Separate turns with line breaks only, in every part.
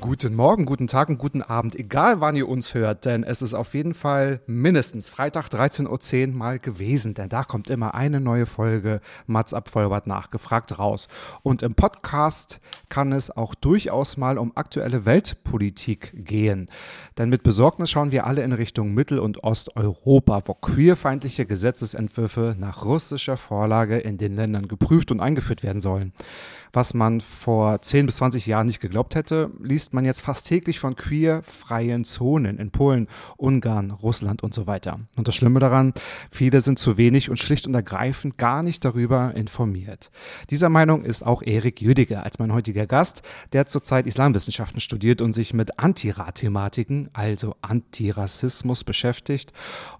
Guten Morgen, guten Tag und guten Abend, egal wann ihr uns hört, denn es ist auf jeden Fall mindestens Freitag 13.10 Uhr mal gewesen, denn da kommt immer eine neue Folge Mats ab Vollbart nachgefragt raus. Und im Podcast kann es auch durchaus mal um aktuelle Weltpolitik gehen. Denn mit Besorgnis schauen wir alle in Richtung Mittel- und Osteuropa, wo queerfeindliche Gesetzesentwürfe nach russischer Vorlage in den Ländern geprüft und eingeführt werden sollen. Was man vor 10 bis 20 Jahren nicht geglaubt hätte, liest man jetzt fast täglich von queerfreien Zonen in Polen, Ungarn, Russland und so weiter. Und das Schlimme daran, viele sind zu wenig und schlicht und ergreifend gar nicht darüber informiert. Dieser Meinung ist auch Erik Jüdiger als mein heutiger Gast, der zurzeit Islamwissenschaften studiert und sich mit Antirat-Thematiken, also Antirassismus beschäftigt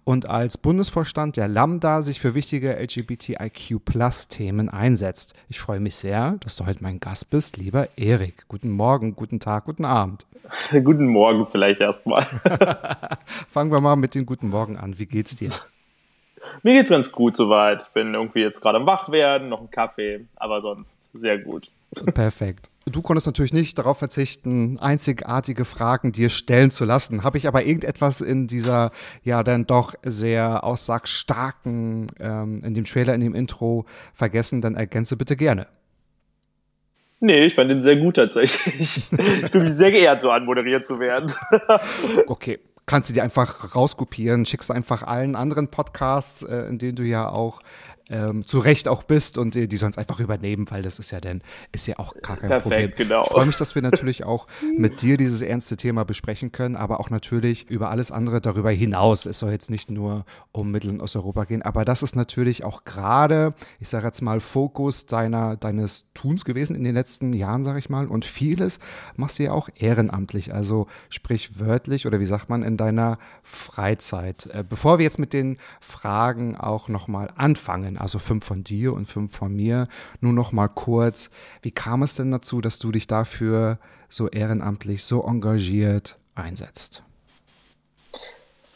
und als Bundesvorstand der Lambda sich für wichtige LGBTIQ-Plus-Themen einsetzt. Ich freue mich sehr, dass du heute mein Gast bist, lieber Erik. Guten Morgen, guten Tag, guten Abend.
Guten Morgen vielleicht erstmal.
Fangen wir mal mit den guten Morgen an. Wie geht's dir?
Mir geht's ganz gut soweit. Ich bin irgendwie jetzt gerade am Wachwerden, noch einen Kaffee, aber sonst sehr gut.
Perfekt. Du konntest natürlich nicht darauf verzichten, einzigartige Fragen dir stellen zu lassen. Habe ich aber irgendetwas in dieser, ja, dann doch sehr aussagstarken, ähm, in dem Trailer, in dem Intro vergessen, dann ergänze bitte gerne.
Nee, ich fand den sehr gut tatsächlich. Ich fühle mich sehr geehrt, so anmoderiert zu werden.
Okay, kannst du dir einfach rauskopieren, schickst du einfach allen anderen Podcasts, äh, in denen du ja auch ähm, zu Recht auch bist und die, die sollen es einfach übernehmen, weil das ist ja dann, ist ja auch gar kein
Perfekt,
Problem.
genau.
Ich freue mich, dass wir natürlich auch mit dir dieses ernste Thema besprechen können, aber auch natürlich über alles andere darüber hinaus. Es soll jetzt nicht nur um Mittel- und Osteuropa gehen, aber das ist natürlich auch gerade, ich sage jetzt mal, Fokus deiner, deines Tuns gewesen in den letzten Jahren, sage ich mal. Und vieles machst du ja auch ehrenamtlich, also sprich wörtlich oder wie sagt man, in deiner Freizeit. Äh, bevor wir jetzt mit den Fragen auch nochmal anfangen, also fünf von dir und fünf von mir, nur noch mal kurz, wie kam es denn dazu, dass du dich dafür so ehrenamtlich, so engagiert einsetzt?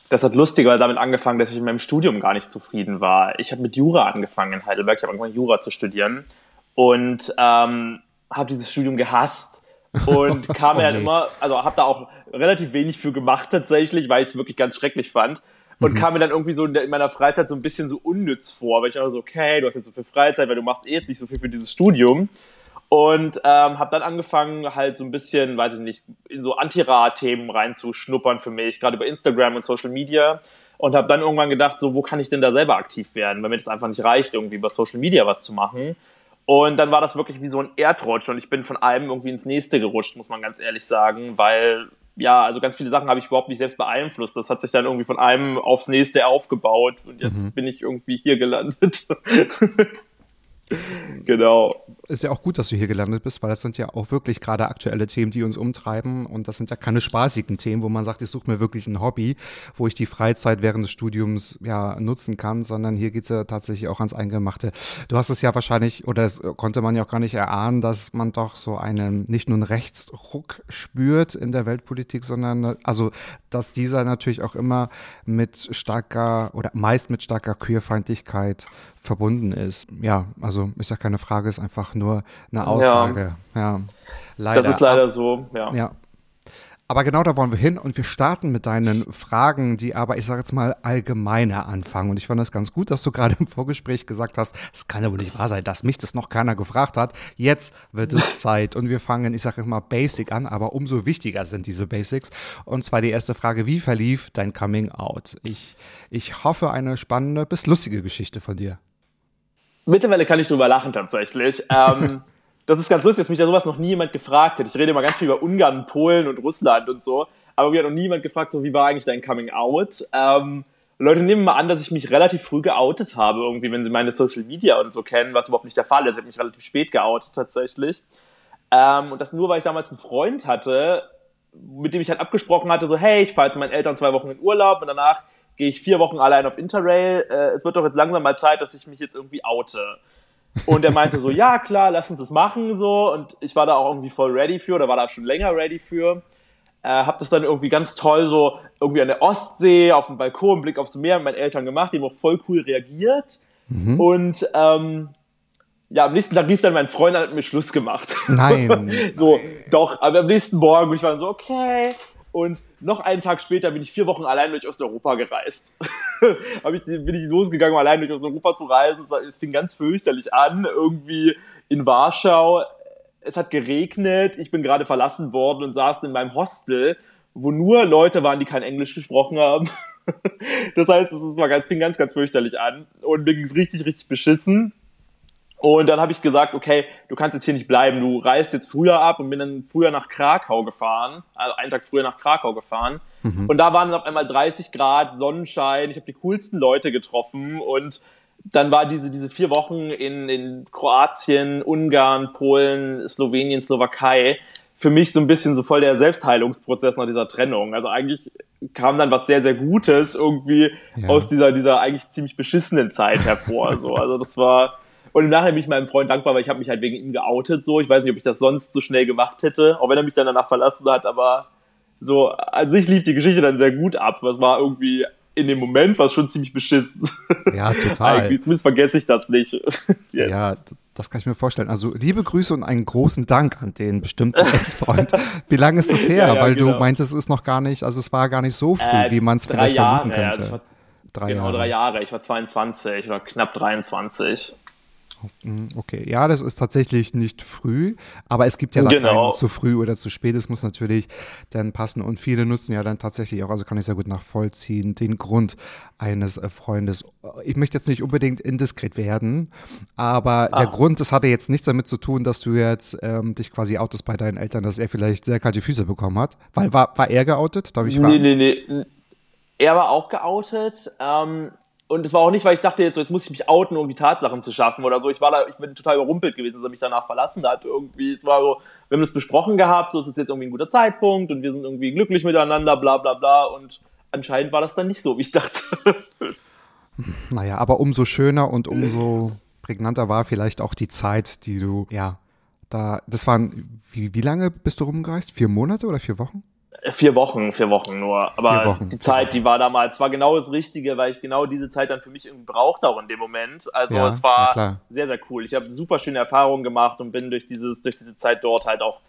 Das hat lustigerweise damit angefangen, dass ich in meinem Studium gar nicht zufrieden war. Ich habe mit Jura angefangen in Heidelberg. Ich habe angefangen, Jura zu studieren und ähm, habe dieses Studium gehasst und kam
Oh
mir dann
nee.
immer, also habe da auch relativ wenig für gemacht tatsächlich, weil ich es wirklich ganz schrecklich fand. Und kam mir dann irgendwie so in meiner Freizeit so ein bisschen so unnütz vor, weil ich dachte so, okay, du hast jetzt so viel Freizeit, weil du machst eh jetzt nicht so viel für dieses Studium. Und ähm, habe dann angefangen, halt so ein bisschen, weiß ich nicht, in so Anti-Rat-Themen reinzuschnuppern für mich, gerade über Instagram und Social Media. Und habe dann irgendwann gedacht, so, wo kann ich denn da selber aktiv werden, weil mir das einfach nicht reicht, irgendwie über Social Media was zu machen. Und dann war das wirklich wie so ein Erdrutsch und ich bin von einem irgendwie ins nächste gerutscht, muss man ganz ehrlich sagen, weil ja, also ganz viele Sachen habe ich überhaupt nicht selbst beeinflusst. Das hat sich dann irgendwie von einem aufs nächste aufgebaut und jetzt bin ich irgendwie hier gelandet. genau.
Ist ja auch gut, dass du hier gelandet bist, weil das sind ja auch wirklich gerade aktuelle Themen, die uns umtreiben. Und das sind ja keine spaßigen Themen, wo man sagt, ich suche mir wirklich ein Hobby, wo ich die Freizeit während des Studiums ja nutzen kann, sondern hier geht's ja tatsächlich auch ans Eingemachte. Du hast es ja wahrscheinlich, oder das konnte man ja auch gar nicht erahnen, dass man doch so einen, nicht nur einen Rechtsruck spürt in der Weltpolitik, sondern also, dass dieser natürlich auch immer mit starker oder meist mit starker Queerfeindlichkeit verbunden ist. Ja, also ist ja keine Frage, ist einfach nur eine Aussage. Ja, leider.
Das ist leider so, ja.
Ja. Aber genau da wollen wir hin und wir starten mit deinen Fragen, die aber, ich sage jetzt mal, allgemeiner anfangen. Und ich fand das ganz gut, dass du gerade im Vorgespräch gesagt hast, es kann ja wohl nicht wahr sein, dass mich das noch keiner gefragt hat. Jetzt wird es Zeit und wir fangen, ich sage immer Basic an, aber umso wichtiger sind diese Basics. Und zwar die erste Frage, wie verlief dein Coming Out? Ich, ich hoffe, eine spannende bis lustige Geschichte von dir.
Mittlerweile kann ich drüber lachen tatsächlich. Ähm, das ist ganz lustig, dass mich da sowas noch nie jemand gefragt hat. Ich rede immer ganz viel über Ungarn, Polen und Russland und so, aber mir hat noch nie jemand gefragt, so wie war eigentlich dein Coming Out? Ähm, Leute nehmen mal an, dass ich mich relativ früh geoutet habe, irgendwie, wenn sie meine Social Media und so kennen, was überhaupt nicht der Fall ist. Ich habe mich relativ spät geoutet tatsächlich. Ähm, und das nur, weil ich damals einen Freund hatte, mit dem ich halt abgesprochen hatte, so, hey, ich fahre jetzt mit meinen Eltern zwei Wochen in Urlaub und danach gehe ich vier Wochen allein auf Interrail. Äh, es wird doch jetzt langsam mal Zeit, dass ich mich jetzt irgendwie oute. Und er meinte so, ja klar, lass uns das machen so. Und ich war da auch irgendwie voll ready für oder war da schon länger ready für. Äh, hab das dann irgendwie ganz toll so irgendwie an der Ostsee auf dem Balkon, Blick aufs Meer mit meinen Eltern gemacht, die haben auch voll cool reagiert. Mhm. Und ähm, ja, am nächsten Tag rief dann mein Freund an, hat mir Schluss gemacht.
Nein.
so, doch, aber am nächsten Morgen, ich war so, okay. Und noch einen Tag später bin ich vier Wochen allein durch Osteuropa gereist. ich, bin ich losgegangen, allein durch Osteuropa zu reisen. Es fing ganz fürchterlich an, irgendwie in Warschau. Es hat geregnet, ich bin gerade verlassen worden und saß in meinem Hostel, wo nur Leute waren, die kein Englisch gesprochen haben. das heißt, es ganz, fing ganz, ganz fürchterlich an. Und mir ging es richtig, richtig beschissen. Und dann habe ich gesagt, okay, du kannst jetzt hier nicht bleiben, du reist jetzt früher ab und bin dann früher nach Krakau gefahren, also einen Tag früher nach Krakau gefahren. Mhm. Und da waren es auf einmal 30 Grad, Sonnenschein, ich habe die coolsten Leute getroffen und dann war diese, diese vier Wochen in, in Kroatien, Ungarn, Polen, Slowenien, Slowakei für mich so ein bisschen so voll der Selbstheilungsprozess nach dieser Trennung. Also eigentlich kam dann was sehr, sehr Gutes irgendwie ja. aus dieser, dieser eigentlich ziemlich beschissenen Zeit hervor. So. Also das war und im Nachhinein bin ich meinem Freund dankbar, weil ich habe mich halt wegen ihm geoutet. So, ich weiß nicht, ob ich das sonst so schnell gemacht hätte, auch wenn er mich dann danach verlassen hat. Aber so an sich lief die Geschichte dann sehr gut ab. Was war irgendwie in dem Moment was schon ziemlich beschissen.
Ja, total.
zumindest vergesse ich das nicht.
ja, das kann ich mir vorstellen. Also liebe Grüße und einen großen Dank an den bestimmten Ex-Freund. Wie lange ist das her? Ja, ja, Weil genau. du meintest, es ist noch gar nicht, also es war gar nicht so früh, äh, wie man es vielleicht Jahre, vermuten könnte. Ja,
drei genau, Jahre. drei Jahre. Ich war 22 oder knapp 23.
Okay, ja, das ist tatsächlich nicht früh, aber es gibt ja da genau. zu früh oder zu spät. Es muss natürlich dann passen und viele nutzen ja dann tatsächlich auch, also kann ich sehr gut nachvollziehen, den Grund eines äh, Freundes. Ich möchte jetzt nicht unbedingt indiskret werden, aber ah. der Grund, das hatte jetzt nichts damit zu tun, dass du jetzt ähm, dich quasi outest bei deinen Eltern, dass er vielleicht sehr kalte Füße bekommen hat. Weil war, war er geoutet?
Darf ich fragen? Nee, nee, nee. Er war auch geoutet. Ähm, und es war auch nicht, weil ich dachte, jetzt, so, jetzt muss ich mich outen, um die Tatsachen zu schaffen oder so. Ich war da, ich bin total überrumpelt gewesen, dass er mich danach verlassen hat. Irgendwie, es war so, wir haben das besprochen gehabt, so ist es jetzt irgendwie ein guter Zeitpunkt und wir sind irgendwie glücklich miteinander, bla bla bla. Und anscheinend war das dann nicht so, wie ich dachte.
Naja, aber umso schöner und umso prägnanter war vielleicht auch die Zeit, die du, ja, da, das waren, wie, wie lange bist du rumgereist? Vier Monate oder vier Wochen?
Vier Wochen, vier Wochen nur. Aber Wochen. die Zeit, die war damals, war genau das Richtige, weil ich genau diese Zeit dann für mich irgendwie brauchte auch in dem Moment. Also ja, es war sehr, sehr cool. Ich habe super schöne Erfahrungen gemacht und bin durch dieses, durch diese Zeit dort halt auch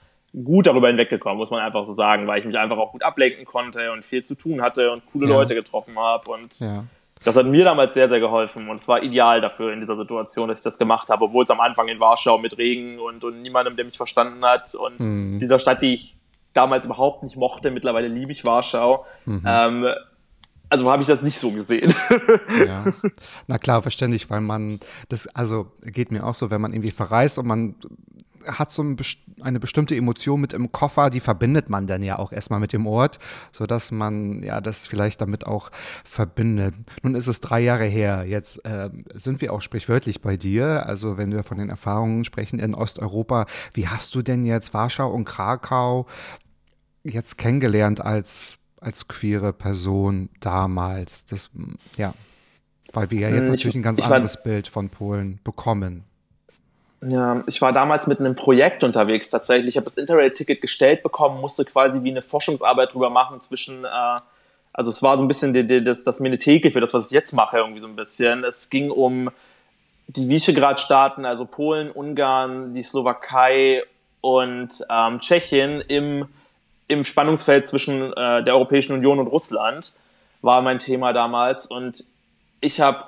gut darüber hinweggekommen, muss man einfach so sagen, weil ich mich einfach auch gut ablenken konnte und viel zu tun hatte und coole ja. Leute getroffen habe und ja. das hat mir damals sehr, sehr geholfen und es war ideal dafür in dieser Situation, dass ich das gemacht habe, obwohl es am Anfang in Warschau mit Regen und, und niemandem, der mich verstanden hat und mhm. dieser Stadt, die ich damals überhaupt nicht mochte. Mittlerweile liebe ich Warschau. Mhm. Ähm, also habe ich das nicht so gesehen.
Ja. Na klar, verständlich, weil man das, also geht mir auch so, wenn man irgendwie verreist und man hat so eine bestimmte Emotion mit im Koffer, die verbindet man dann ja auch erstmal mit dem Ort, sodass man ja das vielleicht damit auch verbindet. Nun ist es drei Jahre her, jetzt äh, sind wir auch sprichwörtlich bei dir, also wenn wir von den Erfahrungen sprechen in Osteuropa, wie hast du denn jetzt Warschau und Krakau jetzt kennengelernt als, als queere Person damals? Das, ja, weil wir ja jetzt hm, natürlich ein ganz anderes war, Bild von Polen bekommen.
Ja, ich war damals mit einem Projekt unterwegs tatsächlich. Ich habe das Interrail-Ticket gestellt bekommen, musste quasi wie eine Forschungsarbeit drüber machen zwischen, äh, also es war so ein bisschen die, die, das, das Menetheke für das, was ich jetzt mache, irgendwie so ein bisschen. Es ging um die Visegrad-Staaten, also Polen, Ungarn, die Slowakei und ähm, Tschechien im im Spannungsfeld zwischen äh, der Europäischen Union und Russland war mein Thema damals. Und ich habe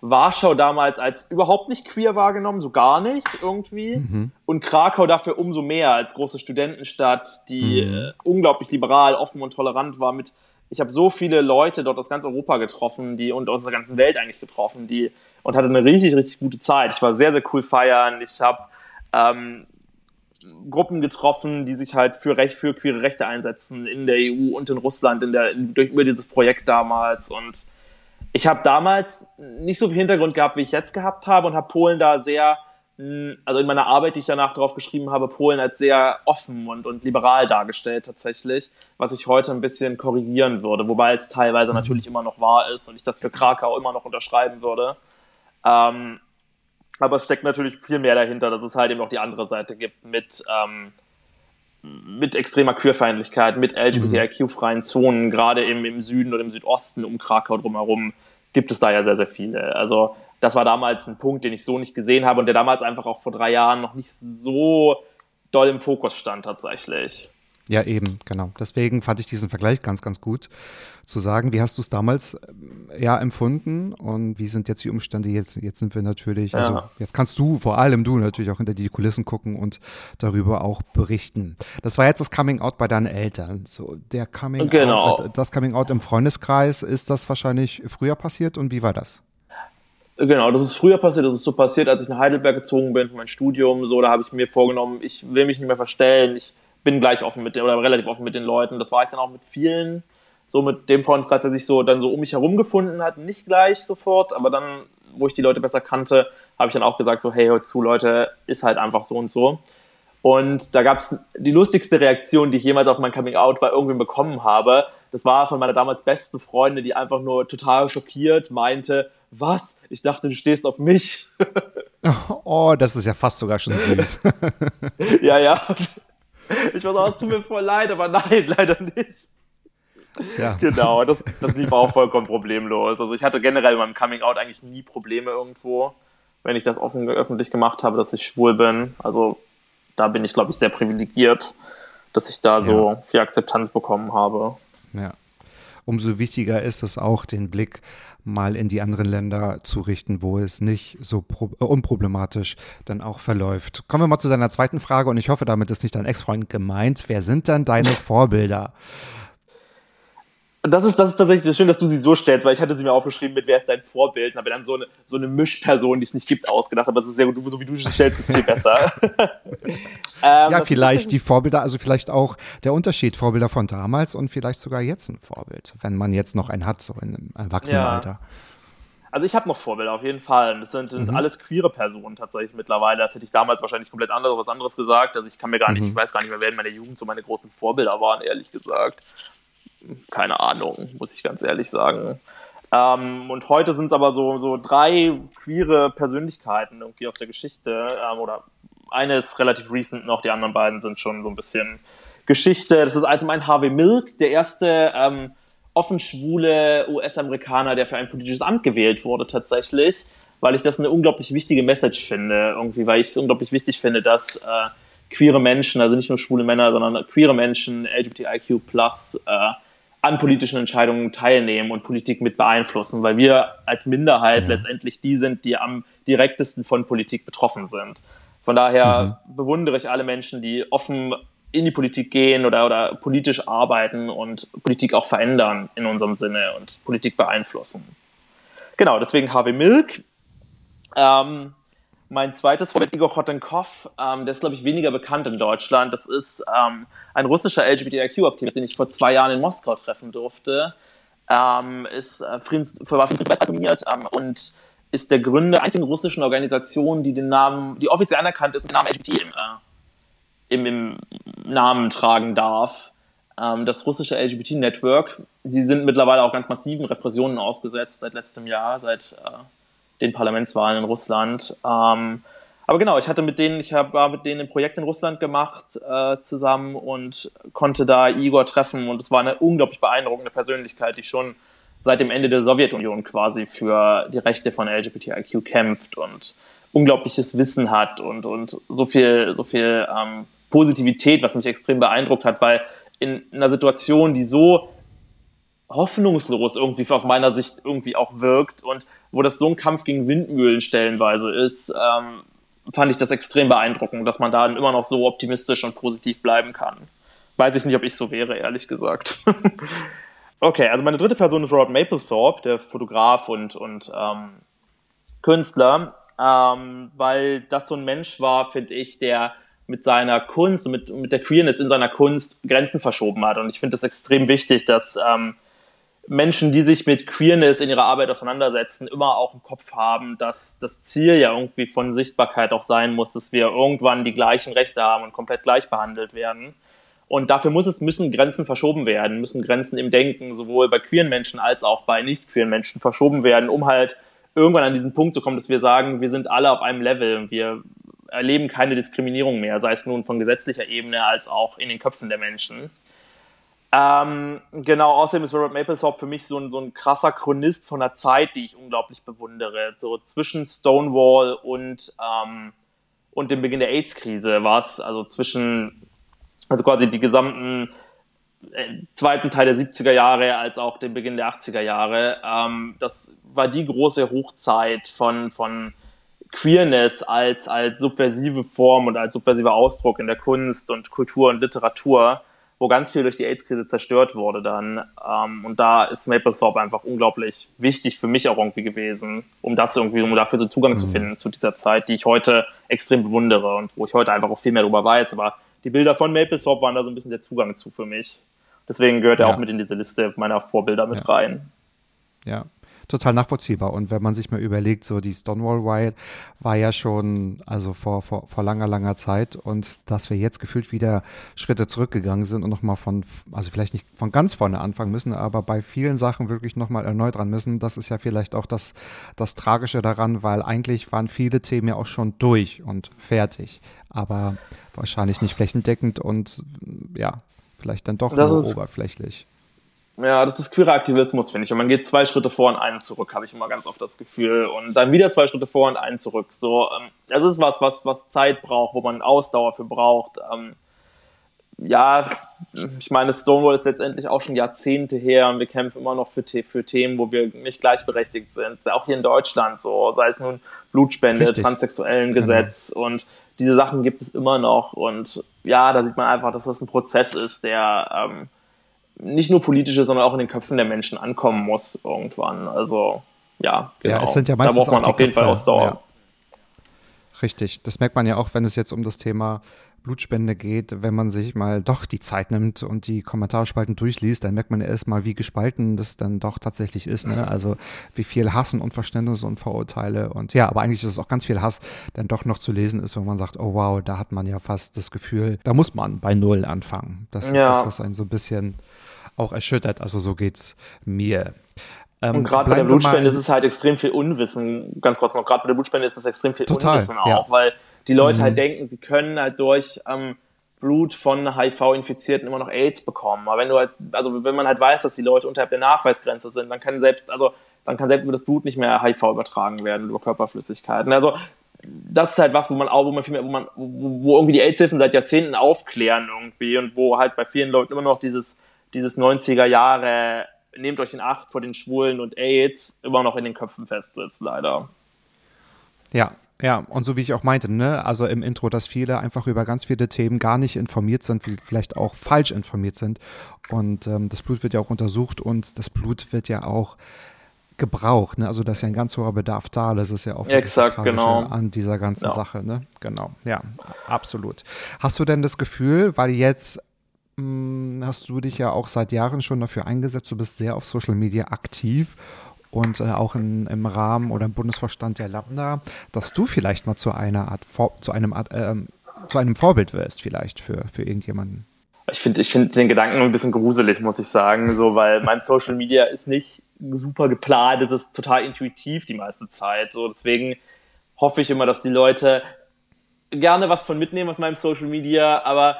Warschau damals als überhaupt nicht queer wahrgenommen, so gar nicht irgendwie. Mhm. Und Krakau dafür umso mehr als große Studentenstadt, die mhm. äh, unglaublich liberal, offen und tolerant war. Mit ich habe so viele Leute dort aus ganz Europa getroffen, die und aus der ganzen Welt eigentlich getroffen, die und hatte eine richtig richtig gute Zeit. Ich war sehr sehr cool feiern. Ich habe ähm, Gruppen getroffen, die sich halt für Recht, für queere Rechte einsetzen in der EU und in Russland in der, in, durch, über dieses Projekt damals. Und ich habe damals nicht so viel Hintergrund gehabt, wie ich jetzt gehabt habe und habe Polen da sehr, also in meiner Arbeit, die ich danach drauf geschrieben habe, Polen als sehr offen und, und liberal dargestellt tatsächlich, was ich heute ein bisschen korrigieren würde, wobei es teilweise mhm. natürlich immer noch wahr ist und ich das für Krakau immer noch unterschreiben würde. Ähm, aber es steckt natürlich viel mehr dahinter, dass es halt eben auch die andere Seite gibt mit, ähm, mit extremer Queerfeindlichkeit, mit LGBTIQ-freien Zonen, gerade im, im Süden oder im Südosten um Krakau drumherum, gibt es da ja sehr, sehr viele. Also das war damals ein Punkt, den ich so nicht gesehen habe und der damals einfach auch vor drei Jahren noch nicht so doll im Fokus stand tatsächlich.
Ja, eben, genau. Deswegen fand ich diesen Vergleich ganz, ganz gut zu sagen. Wie hast du es damals äh, ja empfunden und wie sind jetzt die Umstände jetzt? Jetzt sind wir natürlich, also ja. jetzt kannst du, vor allem du natürlich auch hinter die Kulissen gucken und darüber auch berichten. Das war jetzt das Coming Out bei deinen Eltern. So, der Coming genau. Out, das Coming Out im Freundeskreis, ist das wahrscheinlich früher passiert und wie war das?
Genau, das ist früher passiert, das ist so passiert, als ich nach Heidelberg gezogen bin für mein Studium. So, da habe ich mir vorgenommen, ich will mich nicht mehr verstellen, ich bin gleich offen mit den, oder relativ offen mit den Leuten. Das war ich dann auch mit vielen, so mit dem Freundeskreis, der sich so dann so um mich herum gefunden hat, nicht gleich sofort, aber dann, wo ich die Leute besser kannte, habe ich dann auch gesagt, so, hey, hört zu, Leute, ist halt einfach so und so. Und da gab es die lustigste Reaktion, die ich jemals auf mein Coming Out bei irgendwem bekommen habe. Das war von meiner damals besten Freundin, die einfach nur total schockiert meinte, was? Ich dachte, du stehst auf mich.
Oh, das ist ja fast sogar schon süß.
ja, ja. Ich weiß auch, es tut mir voll leid, aber nein, leider nicht. Tja. Genau, das, das lief auch vollkommen problemlos. Also ich hatte generell in meinem Coming Out eigentlich nie Probleme irgendwo, wenn ich das offen öffentlich gemacht habe, dass ich schwul bin. Also da bin ich, glaube ich, sehr privilegiert, dass ich da ja. so viel Akzeptanz bekommen habe.
Ja umso wichtiger ist es auch, den Blick mal in die anderen Länder zu richten, wo es nicht so äh, unproblematisch dann auch verläuft. Kommen wir mal zu deiner zweiten Frage und ich hoffe, damit ist nicht dein Ex-Freund gemeint. Wer sind dann deine Vorbilder?
Das ist, das ist tatsächlich schön, dass du sie so stellst, weil ich hatte sie mir aufgeschrieben mit, wer ist dein Vorbild? Und habe dann so eine, so eine Mischperson, die es nicht gibt, ausgedacht. Aber das ist sehr gut, so wie du sie stellst, ist viel besser.
ähm, ja, vielleicht die Vorbilder, also vielleicht auch der Unterschied, Vorbilder von damals und vielleicht sogar jetzt ein Vorbild, wenn man jetzt noch einen hat, so einem Erwachsenenalter. Ja.
Also ich habe noch Vorbilder, auf jeden Fall. Das sind, sind mhm. alles queere Personen tatsächlich mittlerweile. Das hätte ich damals wahrscheinlich komplett anders, was anderes gesagt. Also ich kann mir gar nicht, mhm. ich weiß gar nicht mehr, wer in meiner Jugend so meine großen Vorbilder waren, ehrlich gesagt keine Ahnung, muss ich ganz ehrlich sagen. Ähm, und heute sind es aber so, so drei queere Persönlichkeiten irgendwie aus der Geschichte. Ähm, oder eine ist relativ recent noch, die anderen beiden sind schon so ein bisschen Geschichte. Das ist also mein Harvey Milk, der erste ähm, offen schwule US-Amerikaner, der für ein politisches Amt gewählt wurde tatsächlich, weil ich das eine unglaublich wichtige Message finde, irgendwie, weil ich es unglaublich wichtig finde, dass äh, queere Menschen, also nicht nur schwule Männer, sondern queere Menschen, LGBTIQ+, äh, an politischen Entscheidungen teilnehmen und Politik mit beeinflussen, weil wir als Minderheit ja. letztendlich die sind, die am direktesten von Politik betroffen sind. Von daher mhm. bewundere ich alle Menschen, die offen in die Politik gehen oder, oder politisch arbeiten und Politik auch verändern in unserem Sinne und Politik beeinflussen. Genau, deswegen Harvey Milk. Ähm, mein zweites Vorbild, Igor Khotenkov, ähm, der ist, glaube ich, weniger bekannt in Deutschland. Das ist ähm, ein russischer LGBTIQ-Aktivist, den ich vor zwei Jahren in Moskau treffen durfte. Ähm, ist äh, Friedens, für Friedensnobelpreis ähm, und ist der Gründer einzigen russischen Organisation, die den Namen, die offiziell anerkannt ist, den Namen LGBT im, äh, im, im Namen tragen darf. Ähm, das russische LGBT-Network, die sind mittlerweile auch ganz massiven Repressionen ausgesetzt seit letztem Jahr, seit äh, den Parlamentswahlen in Russland. Ähm, aber genau, ich hatte mit denen, ich hab, war mit denen ein Projekt in Russland gemacht äh, zusammen und konnte da Igor treffen und es war eine unglaublich beeindruckende Persönlichkeit, die schon seit dem Ende der Sowjetunion quasi für die Rechte von LGBTIQ kämpft und unglaubliches Wissen hat und, und so viel, so viel ähm, Positivität, was mich extrem beeindruckt hat, weil in einer Situation, die so hoffnungslos irgendwie aus meiner Sicht irgendwie auch wirkt und wo das so ein Kampf gegen Windmühlen stellenweise ist, ähm, fand ich das extrem beeindruckend, dass man da immer noch so optimistisch und positiv bleiben kann. Weiß ich nicht, ob ich so wäre, ehrlich gesagt. okay, also meine dritte Person ist Robert Mapplethorpe, der Fotograf und, und ähm, Künstler, ähm, weil das so ein Mensch war, finde ich, der mit seiner Kunst und mit, mit der Queerness in seiner Kunst Grenzen verschoben hat. Und ich finde es extrem wichtig, dass ähm, Menschen, die sich mit Queerness in ihrer Arbeit auseinandersetzen, immer auch im Kopf haben, dass das Ziel ja irgendwie von Sichtbarkeit auch sein muss, dass wir irgendwann die gleichen Rechte haben und komplett gleich behandelt werden. Und dafür muss es, müssen Grenzen verschoben werden, müssen Grenzen im Denken sowohl bei queeren Menschen als auch bei nicht queeren Menschen verschoben werden, um halt irgendwann an diesen Punkt zu kommen, dass wir sagen, wir sind alle auf einem Level und wir erleben keine Diskriminierung mehr, sei es nun von gesetzlicher Ebene als auch in den Köpfen der Menschen. Ähm, genau, außerdem ist Robert Mapplethorpe für mich so ein, so ein krasser Chronist von einer Zeit, die ich unglaublich bewundere. So zwischen Stonewall und, ähm, und dem Beginn der AIDS-Krise war es, also zwischen, also quasi die gesamten äh, zweiten Teil der 70er Jahre als auch den Beginn der 80er Jahre. Ähm, das war die große Hochzeit von, von Queerness als, als subversive Form und als subversiver Ausdruck in der Kunst und Kultur und Literatur wo ganz viel durch die AIDS-Krise zerstört wurde dann. Ähm, und da ist Maplethorpe einfach unglaublich wichtig für mich auch irgendwie gewesen, um das irgendwie, um dafür so Zugang mhm. zu finden zu dieser Zeit, die ich heute extrem bewundere und wo ich heute einfach auch viel mehr darüber weiß. Aber die Bilder von Maplethorpe waren da so ein bisschen der Zugang zu für mich. Deswegen gehört er auch mit in diese Liste meiner Vorbilder mit ja. rein.
Ja, total nachvollziehbar. Und wenn man sich mal überlegt, so die Stonewall Riot war ja schon, also vor, vor, vor langer, langer Zeit und dass wir jetzt gefühlt wieder Schritte zurückgegangen sind und nochmal von, also vielleicht nicht von ganz vorne anfangen müssen, aber bei vielen Sachen wirklich nochmal erneut dran müssen, das ist ja vielleicht auch das, das Tragische daran, weil eigentlich waren viele Themen ja auch schon durch und fertig, aber wahrscheinlich nicht flächendeckend und ja, vielleicht dann doch nur oberflächlich.
Ja, das ist queerer Aktivismus, finde ich. Und man geht zwei Schritte vor und einen zurück, habe ich immer ganz oft das Gefühl. Und dann wieder zwei Schritte vor und einen zurück. So, ähm, das ist was, was, was Zeit braucht, wo man Ausdauer für braucht. Ähm, ja, ich meine, Stonewall ist letztendlich auch schon Jahrzehnte her und wir kämpfen immer noch für, für Themen, wo wir nicht gleichberechtigt sind. Auch hier in Deutschland so, sei es nun Blutspende, Richtig. transsexuellen Gesetz genau. und diese Sachen gibt es immer noch. Und ja, da sieht man einfach, dass das ein Prozess ist, der ähm, nicht nur politische, sondern auch in den Köpfen der Menschen ankommen muss irgendwann. Also ja,
genau. Ja, es sind ja meistens da braucht man auf jeden. Fall Ausdauer. Ja. Richtig, das merkt man ja auch, wenn es jetzt um das Thema Blutspende geht, wenn man sich mal doch die Zeit nimmt und die Kommentarspalten durchliest, dann merkt man erst mal, wie gespalten das dann doch tatsächlich ist. Ne? Also wie viel Hass und Unverständnis und Vorurteile und ja, aber eigentlich ist es auch ganz viel Hass, dann doch noch zu lesen ist, wenn man sagt, oh wow, da hat man ja fast das Gefühl, da muss man bei Null anfangen. Das ist ja. das, was einen so ein bisschen auch erschüttert. Also so geht's mir.
Ähm, und gerade bei der Blutspende ist es halt extrem viel Unwissen, ganz kurz noch, gerade bei der Blutspende ist es extrem viel Total, Unwissen auch, ja. weil die Leute halt mhm. halt denken, sie können halt durch ähm, Blut von HIV-Infizierten immer noch AIDS bekommen. Aber wenn du halt, also wenn man halt weiß, dass die Leute unterhalb der Nachweisgrenze sind, dann kann selbst, also dann kann selbst über das Blut nicht mehr HIV übertragen werden, über Körperflüssigkeiten. Also das ist halt was, wo man auch, wo man viel mehr, wo man, wo, wo irgendwie die AIDS-Hilfen seit Jahrzehnten aufklären irgendwie und wo halt bei vielen Leuten immer noch dieses dieses 90er Jahre, nehmt euch in Acht vor den Schwulen und AIDS, immer noch in den Köpfen festsitzt, leider.
Ja, ja, und so wie ich auch meinte, ne, also im Intro, dass viele einfach über ganz viele Themen gar nicht informiert sind, vielleicht auch falsch informiert sind. Und ähm, das Blut wird ja auch untersucht und das Blut wird ja auch gebraucht, ne? Also da ist ja ein ganz hoher Bedarf da. Das ist ja auch
Exakt, das genau.
an dieser ganzen ja. Sache, ne? Genau, ja, absolut. Hast du denn das Gefühl, weil jetzt hm, hast du dich ja auch seit Jahren schon dafür eingesetzt. Du bist sehr auf Social Media aktiv und äh, auch in, im Rahmen oder im Bundesvorstand der Lambda, dass du vielleicht mal zu einer Art, zu einem Art, äh, zu einem Vorbild wirst, vielleicht für, für irgendjemanden.
Ich finde ich find den Gedanken ein bisschen gruselig, muss ich sagen, so, weil mein Social Media ist nicht super geplant, es ist total intuitiv die meiste Zeit. So, deswegen hoffe ich immer, dass die Leute gerne was von mitnehmen aus meinem Social Media, aber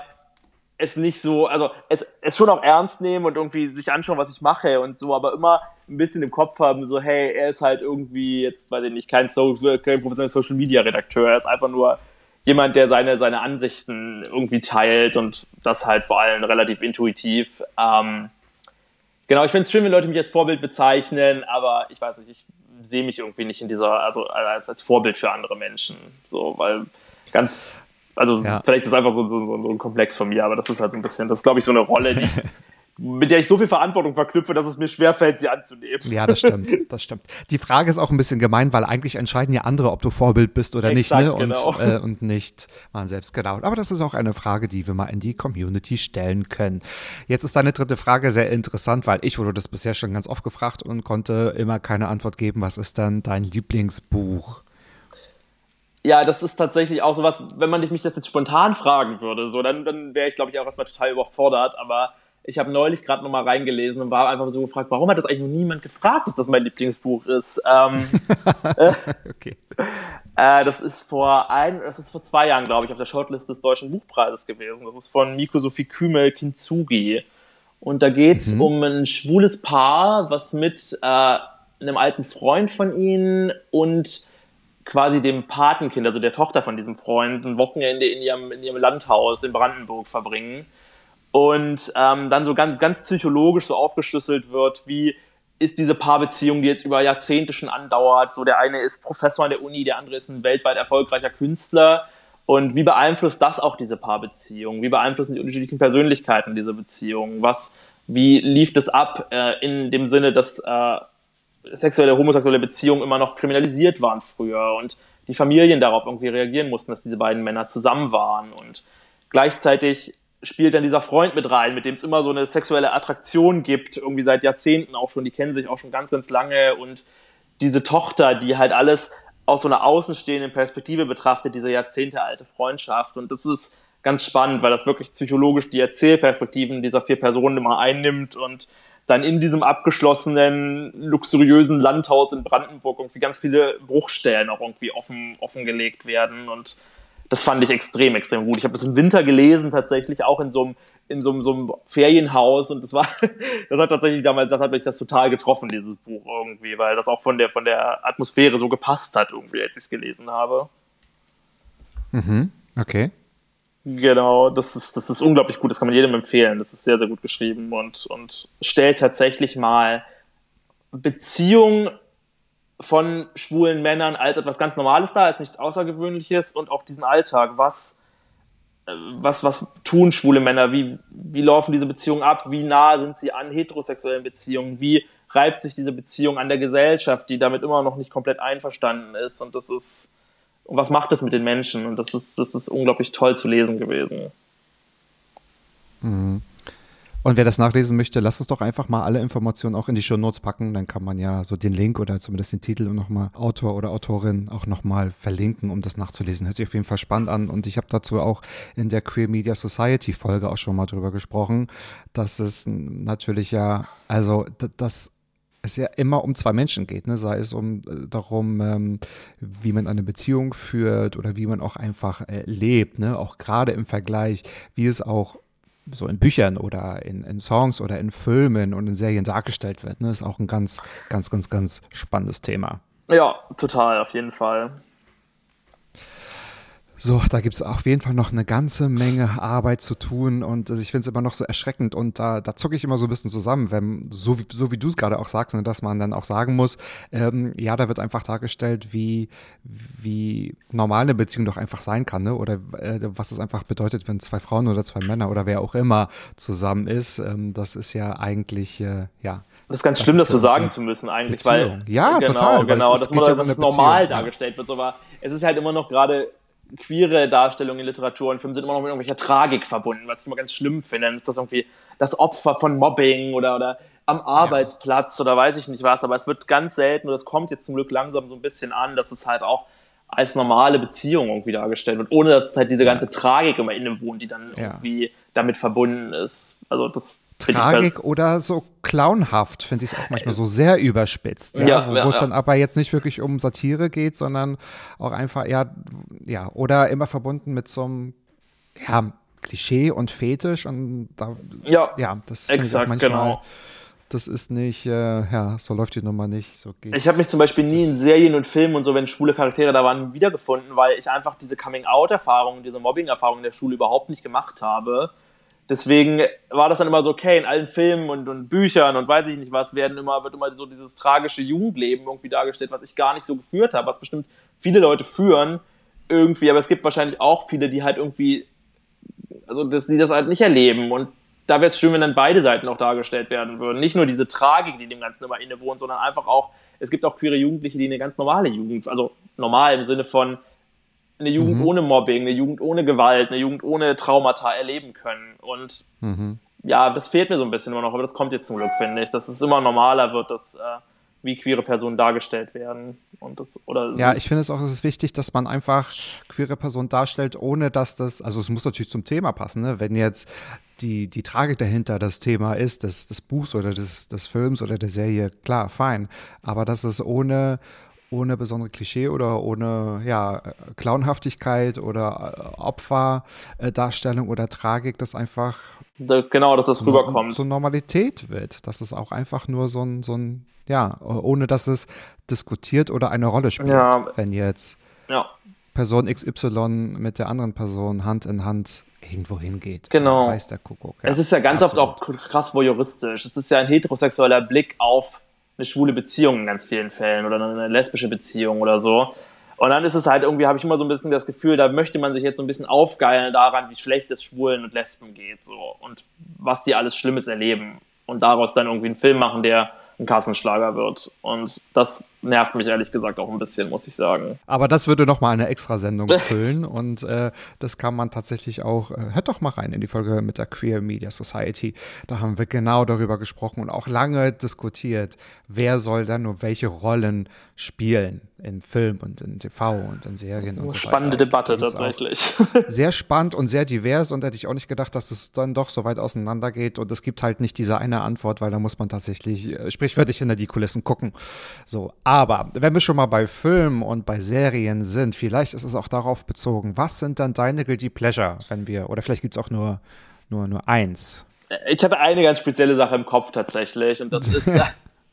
es nicht so, also es, es schon auch ernst nehmen und irgendwie sich anschauen, was ich mache und so, aber immer ein bisschen im Kopf haben, so, hey, er ist halt irgendwie, jetzt weiß ich nicht, kein, Social, kein professioneller Social Media Redakteur, er ist einfach nur jemand, der seine, seine Ansichten irgendwie teilt und das halt vor allem relativ intuitiv. Ähm, genau, ich finde es schön, wenn Leute mich als Vorbild bezeichnen, aber ich weiß nicht, ich sehe mich irgendwie nicht in dieser, also als, als Vorbild für andere Menschen, so, weil ganz also ja. vielleicht ist es einfach so, so, so, ein Komplex von mir, aber das ist halt so ein bisschen, das ist glaube ich so eine Rolle, die, mit der ich so viel Verantwortung verknüpfe, dass es mir schwerfällt, sie anzunehmen.
Ja, das stimmt, das stimmt. Die Frage ist auch ein bisschen gemein, weil eigentlich entscheiden ja andere, ob du Vorbild bist oder
Exakt,
nicht, ne? Und,
genau.
äh, und nicht man selbst, genau. Aber das ist auch eine Frage, die wir mal in die Community stellen können. Jetzt ist deine dritte Frage sehr interessant, weil ich wurde das bisher schon ganz oft gefragt und konnte immer keine Antwort geben. Was ist dann dein Lieblingsbuch?
Ja, das ist tatsächlich auch sowas, wenn man mich das jetzt spontan fragen würde, so, dann, dann wäre ich, glaube ich, auch erstmal total überfordert. Aber ich habe neulich gerade nochmal reingelesen und war einfach so gefragt, warum hat das eigentlich noch niemand gefragt, dass das mein Lieblingsbuch ist? Ähm,
okay.
äh, das ist vor ein, das ist vor zwei Jahren, glaube ich, auf der Shortlist des Deutschen Buchpreises gewesen. Das ist von Miko Sophie Kümel Kintsugi. Und da geht es um ein schwules Paar, was mit äh, einem alten Freund von ihnen und quasi dem Patenkind, also der Tochter von diesem Freund, ein Wochenende in ihrem, in ihrem Landhaus in Brandenburg verbringen. Und ähm, dann so ganz, ganz psychologisch so aufgeschlüsselt wird, wie ist diese Paarbeziehung, die jetzt über Jahrzehnte schon andauert. So der eine ist Professor an der Uni, der andere ist ein weltweit erfolgreicher Künstler. Und wie beeinflusst das auch diese Paarbeziehung? Wie beeinflussen die unterschiedlichen Persönlichkeiten diese Beziehung? Was, wie lief das ab äh, in dem Sinne, dass äh, sexuelle, homosexuelle Beziehungen immer noch kriminalisiert waren früher und die Familien darauf irgendwie reagieren mussten, dass diese beiden Männer zusammen waren. Und gleichzeitig spielt dann dieser Freund mit rein, mit dem es immer so eine sexuelle Attraktion gibt, irgendwie seit Jahrzehnten auch schon, die kennen sich auch schon ganz, ganz lange. Und diese Tochter, die halt alles aus so einer außenstehenden Perspektive betrachtet, diese jahrzehntealte Freundschaft. Und das ist ganz spannend, weil das wirklich psychologisch die Erzählperspektiven dieser vier Personen immer einnimmt. Und dann in diesem abgeschlossenen, luxuriösen Landhaus in Brandenburg irgendwie ganz viele Bruchstellen auch irgendwie offen, offengelegt werden und das fand ich extrem, extrem gut. Ich habe das im Winter gelesen, tatsächlich auch in so einem, in so einem, so einem Ferienhaus und das war, das hat tatsächlich damals, das hat mich das total getroffen, dieses Buch irgendwie, weil das auch von der, von der Atmosphäre so gepasst hat irgendwie, als ich es gelesen habe.
Mhm. Okay.
Genau, das ist, das ist unglaublich gut, das kann man jedem empfehlen. Das ist sehr, sehr gut geschrieben und, und stellt tatsächlich mal Beziehungen von schwulen Männern als etwas ganz Normales dar, als nichts Außergewöhnliches und auch diesen Alltag. Was, äh, was, was tun schwule Männer? Wie, wie laufen diese Beziehungen ab? Wie nah sind sie an heterosexuellen Beziehungen? Wie reibt sich diese Beziehung an der Gesellschaft, die damit immer noch nicht komplett einverstanden ist? Und das ist, und was macht es mit den Menschen? Und das ist, das ist unglaublich toll zu lesen gewesen.
Und wer das nachlesen möchte, lasst uns doch einfach mal alle Informationen auch in die Show Notes packen. Dann kann man ja so den Link oder zumindest den Titel und nochmal Autor oder Autorin auch nochmal verlinken, um das nachzulesen. Hört sich auf jeden Fall spannend an. Und ich habe dazu auch in der Queer Media Society Folge auch schon mal drüber gesprochen, dass es natürlich ja, also das es ja immer um zwei Menschen geht, ne? sei es um äh, darum, ähm, wie man eine Beziehung führt oder wie man auch einfach äh, lebt, ne? auch gerade im Vergleich, wie es auch so in Büchern oder in, in Songs oder in Filmen und in Serien dargestellt wird, ne? ist auch ein ganz, ganz, ganz, ganz spannendes Thema.
Ja, total, auf jeden Fall.
So, da gibt es auf jeden Fall noch eine ganze Menge Arbeit zu tun und ich finde es immer noch so erschreckend und da, da zucke ich immer so ein bisschen zusammen, wenn, so wie, so wie du es gerade auch sagst, ne, dass man dann auch sagen muss, ähm, ja, da wird einfach dargestellt, wie, wie normal eine Beziehung doch einfach sein kann, ne? oder äh, was es einfach bedeutet, wenn zwei Frauen oder zwei Männer oder wer auch immer zusammen ist. Ähm, das ist ja eigentlich, äh, ja.
Das ist ganz schlimm, das so sagen zu müssen, eigentlich,
Beziehung.
weil.
Ja,
genau,
total.
Genau, dass,
eine
normal
ja.
dargestellt wird. Aber es ist halt immer noch gerade queere Darstellungen in Literatur und Filmen sind immer noch mit irgendwelcher Tragik verbunden, was ich immer ganz schlimm finde. Dann ist das irgendwie das Opfer von Mobbing oder, oder am Arbeitsplatz oder weiß ich nicht was. Aber es wird ganz selten, und das kommt jetzt zum Glück langsam so ein bisschen an, dass es halt auch als normale Beziehung irgendwie dargestellt wird, ohne dass halt diese ganze Tragik immer inne wohnt, die dann
Ja.
irgendwie damit verbunden ist. Also das
Tragik oder so clownhaft, finde ich es auch manchmal so sehr überspitzt. Ja,
Ja,
wo es
ja.
dann aber jetzt nicht wirklich um Satire geht, sondern auch einfach, ja, ja, oder immer verbunden mit so einem, ja, Klischee und Fetisch und da,
Ja,
ja, das
exakt,
manchmal,
genau.
das ist nicht, äh, ja, so läuft die Nummer nicht, so geht
Ich habe mich zum Beispiel nie in Serien und Filmen und so, wenn schwule Charaktere da waren, wiedergefunden, weil ich einfach diese Coming-out-Erfahrung, diese Mobbing-Erfahrung in der Schule überhaupt nicht gemacht habe. Deswegen war das dann immer so, okay, in allen Filmen und, und Büchern und weiß ich nicht was, werden immer, wird immer so dieses tragische Jugendleben irgendwie dargestellt, was ich gar nicht so geführt habe, was bestimmt viele Leute führen irgendwie, aber es gibt wahrscheinlich auch viele, die halt irgendwie, also dass die das halt nicht erleben und da wäre es schön, wenn dann beide Seiten auch dargestellt werden würden. Nicht nur diese Tragik, die dem Ganzen immer innewohnt, sondern einfach auch, es gibt auch queere Jugendliche, die eine ganz normale Jugend, also normal im Sinne von eine Jugend mhm. ohne Mobbing, eine Jugend ohne Gewalt, eine Jugend ohne Traumata erleben können. Und mhm. ja, das fehlt mir so ein bisschen immer noch, aber das kommt jetzt zum Glück, finde ich, dass es immer normaler wird, dass äh, wie queere Personen dargestellt werden. Und das, oder
ja, ich finde es auch, es ist wichtig, dass man einfach queere Personen darstellt, ohne dass das, also es muss natürlich zum Thema passen, ne? wenn jetzt die, die Tragik dahinter das Thema ist, des, des Buchs oder des, des Films oder der Serie, klar, fein. Aber dass es ohne, ohne besondere Klischee oder ohne ja, Clownhaftigkeit oder äh, Opferdarstellung oder Tragik, das einfach
genau, dass das rüberkommt.
Zur Normalität wird, dass es auch einfach nur so ein, so ein, ja, ohne dass es diskutiert oder eine Rolle spielt. Ja. Wenn jetzt ja. Person XY mit der anderen Person Hand in Hand irgendwo hingeht.
Genau. Weiß der Kuckuck. Ja, es ist ja ganz absolut. oft auch krass voyeuristisch. Es ist ja ein heterosexueller Blick auf eine schwule Beziehung in ganz vielen Fällen oder eine lesbische Beziehung oder so. Und dann ist es halt irgendwie, habe ich immer so ein bisschen das Gefühl, da möchte man sich jetzt so ein bisschen aufgeilen daran, wie schlecht es Schwulen und Lesben geht, so. Und was die alles Schlimmes erleben. Und daraus dann irgendwie einen Film machen, der ein Kassenschlager wird. Und das nervt mich ehrlich gesagt auch ein bisschen, muss ich sagen.
Aber das würde noch mal eine Extrasendung füllen und äh, das kann man tatsächlich auch, äh, hört doch mal rein in die Folge mit der Queer Media Society. Da haben wir genau darüber gesprochen und auch lange diskutiert, wer soll dann nur welche Rollen spielen in Film und in TV und in Serien und so
Spannende weiter. Debatte tatsächlich.
Sehr spannend und sehr divers und hätte ich auch nicht gedacht, dass es dann doch so weit auseinander geht und es gibt halt nicht diese eine Antwort, weil da muss man tatsächlich äh, sprichwörtlich hinter die Kulissen gucken. So, aber wenn wir schon mal bei Filmen und bei Serien sind, vielleicht ist es auch darauf bezogen, was sind dann deine Guilty Pleasure, wenn wir, oder vielleicht gibt es auch nur, nur, nur eins?
Ich hatte eine ganz spezielle Sache im Kopf tatsächlich und das ist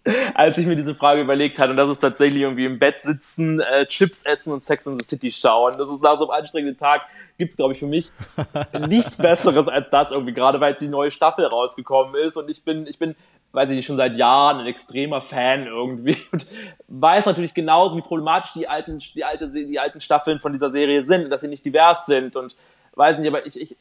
als ich mir diese Frage überlegt hatte. Und das ist tatsächlich irgendwie im Bett sitzen, äh, Chips essen und Sex in the City schauen. Das ist nach so einem anstrengenden Tag, gibt es, glaube ich, für mich nichts Besseres als das irgendwie, gerade weil jetzt die neue Staffel rausgekommen ist. Und ich bin, ich bin, weiß ich nicht, schon seit Jahren ein extremer Fan irgendwie und weiß natürlich genauso, wie problematisch die alten, die alte, die alten Staffeln von dieser Serie sind, dass sie nicht divers sind und weiß nicht, aber ich, ich,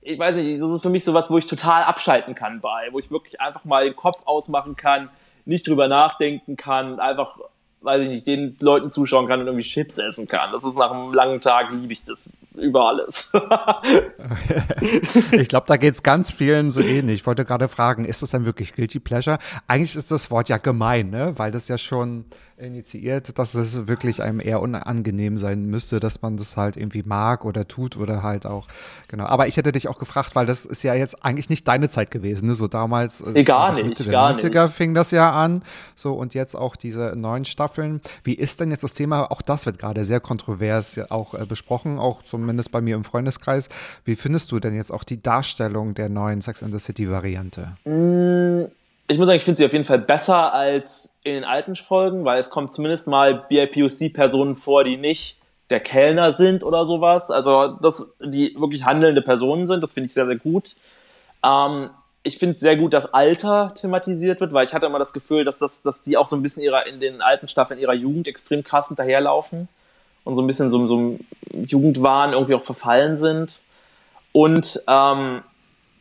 ich weiß nicht, das ist für mich sowas, wo ich total abschalten kann bei, wo ich wirklich einfach mal den Kopf ausmachen kann, nicht drüber nachdenken kann, einfach, weiß ich nicht, den Leuten zuschauen kann und irgendwie Chips essen kann. Das ist nach einem langen Tag, liebe ich das über alles.
ich glaube, da geht es ganz vielen so ähnlich. Ich wollte gerade fragen, ist das denn wirklich Guilty Pleasure? Eigentlich ist das Wort ja gemein, ne? weil das ja schon initiiert, dass es wirklich einem eher unangenehm sein müsste, dass man das halt irgendwie mag oder tut oder halt auch, genau. Aber ich hätte dich auch gefragt, weil das ist ja jetzt eigentlich nicht deine Zeit gewesen, ne? So damals,
nee, gar nicht,
Mitte
gar
der 90er nicht. fing das ja an, so und jetzt auch diese neuen Staffeln. Wie ist denn jetzt das Thema? Auch das wird gerade sehr kontrovers auch äh, besprochen, auch zumindest bei mir im Freundeskreis. Wie findest du denn jetzt auch die Darstellung der neuen Sex and the City Variante?
Mm, ich muss sagen, ich finde sie auf jeden Fall besser als in den alten Folgen, weil es kommt zumindest mal BIPOC-Personen vor, die nicht der Kellner sind oder sowas. Also, dass die wirklich handelnde Personen sind, das finde ich sehr, sehr gut. Ähm, ich finde sehr gut, dass Alter thematisiert wird, weil ich hatte immer das Gefühl, dass, das, dass die auch so ein bisschen ihrer, in den alten Staffeln ihrer Jugend extrem krass hinterherlaufen und so ein bisschen so, so Jugendwahn irgendwie auch verfallen sind. Und ähm,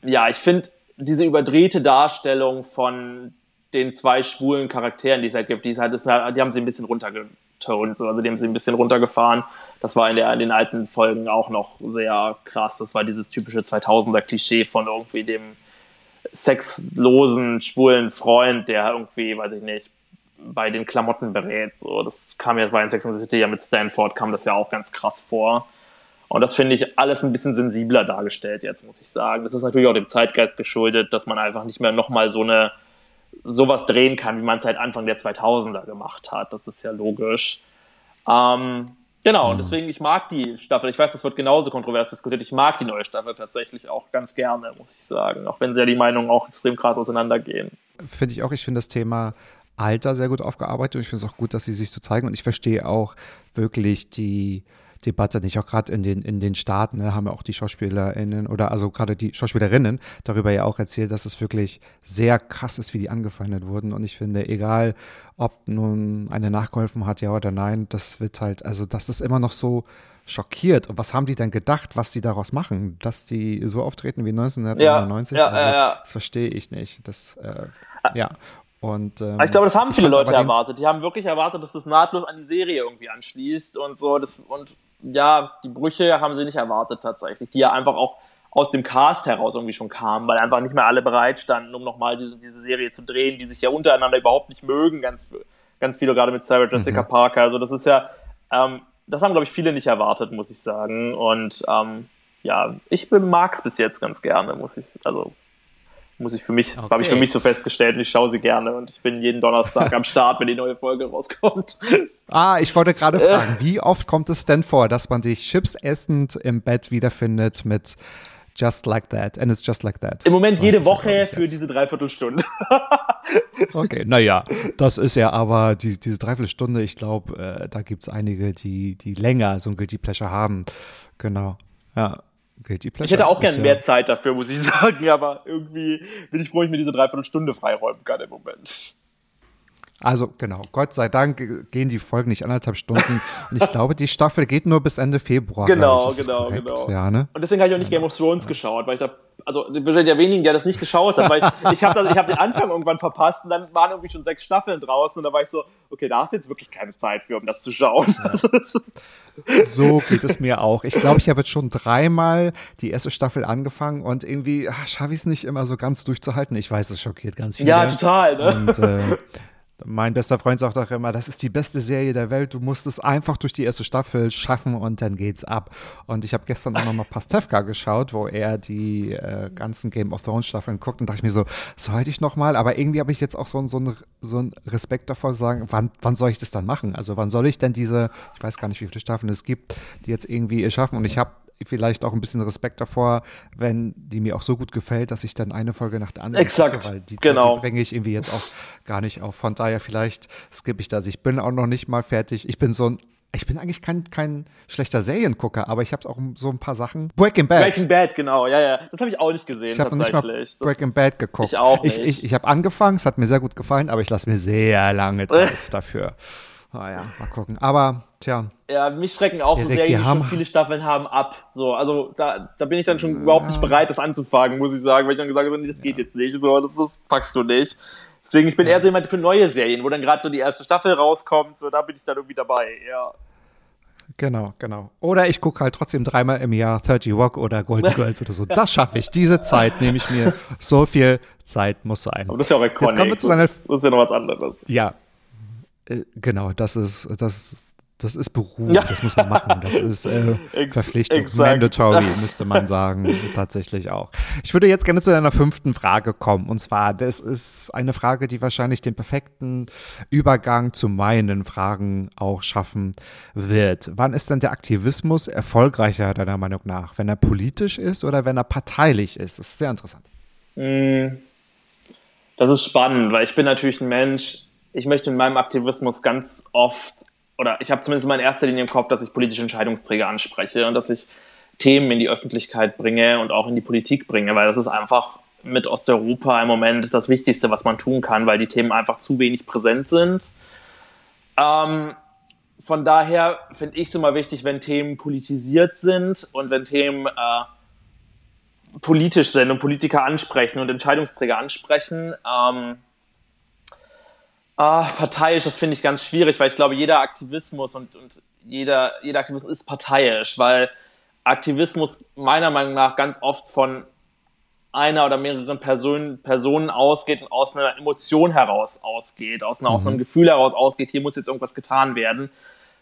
ja, ich finde diese überdrehte Darstellung von den zwei schwulen Charakteren, die es halt gibt, die, halt, die haben sie ein bisschen runtergetont, so. also die haben sie ein bisschen runtergefahren. Das war in, der, in den alten Folgen auch noch sehr krass. Das war dieses typische 2000er-Klischee von irgendwie dem sexlosen, schwulen Freund, der irgendwie, weiß ich nicht, bei den Klamotten berät. So, das kam jetzt bei Sex and City ja mit Stanford, kam das ja auch ganz krass vor. Und das finde ich alles ein bisschen sensibler dargestellt jetzt, muss ich sagen. Das ist natürlich auch dem Zeitgeist geschuldet, dass man einfach nicht mehr nochmal so eine sowas drehen kann, wie man es halt Anfang der 2000er gemacht hat. Das ist ja logisch. Ähm, genau, und mhm. deswegen, ich mag die Staffel. Ich weiß, das wird genauso kontrovers diskutiert. Ich mag die neue Staffel tatsächlich auch ganz gerne, muss ich sagen. Auch wenn ja die Meinungen auch extrem krass auseinandergehen.
Finde ich auch. Ich finde das Thema Alter sehr gut aufgearbeitet und ich finde es auch gut, dass sie sich so zeigen und ich verstehe auch wirklich die Debatte nicht. Auch gerade in den, in den Staaten ne, haben ja auch die SchauspielerInnen oder also gerade die Schauspielerinnen darüber ja auch erzählt, dass es wirklich sehr krass ist, wie die angefeindet wurden. Und ich finde, egal ob nun eine nachgeholfen hat, ja oder nein, das wird halt, also das ist immer noch so schockiert. Und was haben die denn gedacht, was die daraus machen? Dass die so auftreten wie 1999?
Ja, ja,
also,
ja, ja.
Das verstehe ich nicht. Das, äh, ja. Und, ähm,
ich glaube, das haben viele Leute erwartet. Die haben wirklich erwartet, dass das nahtlos an die Serie irgendwie anschließt und so. Das, und ja, die Brüche haben sie nicht erwartet tatsächlich, die ja einfach auch aus dem Cast heraus irgendwie schon kamen, weil einfach nicht mehr alle bereit standen, um nochmal diese, diese Serie zu drehen, die sich ja untereinander überhaupt nicht mögen, ganz, ganz viele gerade mit Sarah Jessica
Mhm.
Parker. Also das ist ja, ähm, das haben, glaube ich, viele nicht erwartet, muss ich sagen. Und ähm, ja, ich mag es bis jetzt ganz gerne, muss ich, also muss ich für mich, habe ich für
Okay.
mich so festgestellt, ich schaue sie gerne und ich bin jeden Donnerstag am Start, wenn die neue Folge rauskommt.
Ah, ich wollte gerade
Äh.
fragen, wie oft kommt es denn vor, dass man dich chips essend im Bett wiederfindet mit Just Like That and it's Just Like That?
Im Moment
So
jede Woche für
jetzt.
diese Dreiviertelstunde.
Okay, naja, das ist ja aber die, diese Dreiviertelstunde, ich glaube, äh, da gibt es einige, die, die länger so ein Guilty Pleasure haben. Genau. Ja, Guilty Pleasure.
Ich hätte auch
ist
gerne
ja,
mehr Zeit dafür, muss ich sagen, aber irgendwie bin ich froh, ich mir diese Dreiviertelstunde freiräumen kann im Moment.
Also genau, Gott sei Dank gehen die Folgen nicht anderthalb Stunden. Und ich glaube, die Staffel geht nur bis Ende Februar.
Genau,
ich.
Genau,
korrekt?
genau.
Ja, ne?
Und deswegen habe ich auch nicht Game of Thrones geschaut, weil ich da, also wahrscheinlich der wenigen, der das nicht geschaut hat, weil ich, ich habe hab den Anfang irgendwann verpasst und dann waren irgendwie schon sechs Staffeln draußen und da war ich so, okay, da hast du jetzt wirklich keine Zeit für, um das zu schauen. Das-
So geht es mir auch. Ich glaube, ich habe jetzt schon dreimal die erste Staffel angefangen und irgendwie ah, schaffe ich es nicht immer so ganz durchzuhalten. Ich weiß, es schockiert ganz viele.
ja, total, ne?
Und äh, mein bester Freund sagt auch immer, das ist die beste Serie der Welt. Du musst es einfach durch die erste Staffel schaffen und dann geht's ab. Und ich habe gestern auch nochmal Pastewka geschaut, wo er die äh, ganzen Game of Thrones Staffeln guckt und dachte ich mir so, sollte ich nochmal? Aber irgendwie habe ich jetzt auch so, so, einen- so Respekt davor sagen, wann, wann soll ich das dann machen? Also wann soll ich denn diese, ich weiß gar nicht, wie viele Staffeln es gibt, die jetzt irgendwie schaffen? Und ich habe vielleicht auch ein bisschen Respekt davor, wenn die mir auch so gut gefällt, dass ich dann eine Folge nach der anderen
Exakt,
gucke, weil die Zeit,
genau.
die bringe ich irgendwie jetzt auch gar nicht auf. Von daher vielleicht skippe ich das. Ich bin auch noch nicht mal fertig. Ich bin so ein ich bin eigentlich kein, kein schlechter Seriengucker, aber ich habe auch so ein paar Sachen. Breaking Bad.
Breaking Bad, genau, ja, ja. Das habe ich auch nicht gesehen,
ich habe nicht mal Breaking Bad geguckt.
Ich auch
Ich,
nicht.
ich, ich habe angefangen, es hat mir sehr gut gefallen, aber ich lasse mir sehr lange Zeit dafür. Naja, mal gucken. Aber, tja,
Ja, mich schrecken auch so Serien, die schon viele Staffeln haben, ab. So, also da, da bin ich dann schon überhaupt nicht bereit, das anzufangen, muss ich sagen, weil ich dann gesagt habe, nee, das geht jetzt nicht, so, das, das packst du nicht. Deswegen, ich bin eher so jemand für neue Serien, wo dann gerade so die erste Staffel rauskommt, so, da bin ich dann irgendwie dabei, ja.
Genau, genau. Oder ich gucke halt trotzdem dreimal im Jahr 30 Rock oder Golden Girls oder so. Das schaffe ich. Diese Zeit nehme ich mir. So viel Zeit muss sein.
Aber das ist ja auch
Jetzt kommen wir
iconic.
zu seiner.
Das ist ja noch was anderes.
Ja, äh, genau. Das ist das. Das ist Beruf,
Ja.
das muss man machen. Das ist äh, Verpflichtung,
exakt.
mandatory, müsste man sagen, tatsächlich auch. Ich würde jetzt gerne zu deiner fünften Frage kommen. Und zwar, das ist eine Frage, die wahrscheinlich den perfekten Übergang zu meinen Fragen auch schaffen wird. Wann ist denn der Aktivismus erfolgreicher, deiner Meinung nach? Wenn er politisch ist oder wenn er parteilich ist? Das ist sehr interessant.
Mm, Das ist spannend, weil ich bin natürlich ein Mensch, ich möchte in meinem Aktivismus ganz oft, oder ich habe zumindest mal in erster Linie im Kopf, dass ich politische Entscheidungsträger anspreche und dass ich Themen in die Öffentlichkeit bringe und auch in die Politik bringe, weil das ist einfach mit Osteuropa im Moment das Wichtigste, was man tun kann, weil die Themen einfach zu wenig präsent sind. Ähm, von daher finde ich es immer wichtig, wenn Themen politisiert sind und wenn Themen äh, politisch sind und Politiker ansprechen und Entscheidungsträger ansprechen. Ähm, ah, parteiisch, das finde ich ganz schwierig, weil ich glaube, jeder Aktivismus und, und jeder, jeder Aktivismus ist parteiisch, weil Aktivismus meiner Meinung nach ganz oft von einer oder mehreren Personen, Personen ausgeht und aus einer Emotion heraus ausgeht, aus, einer, aus einem Gefühl heraus ausgeht, hier muss jetzt irgendwas getan werden.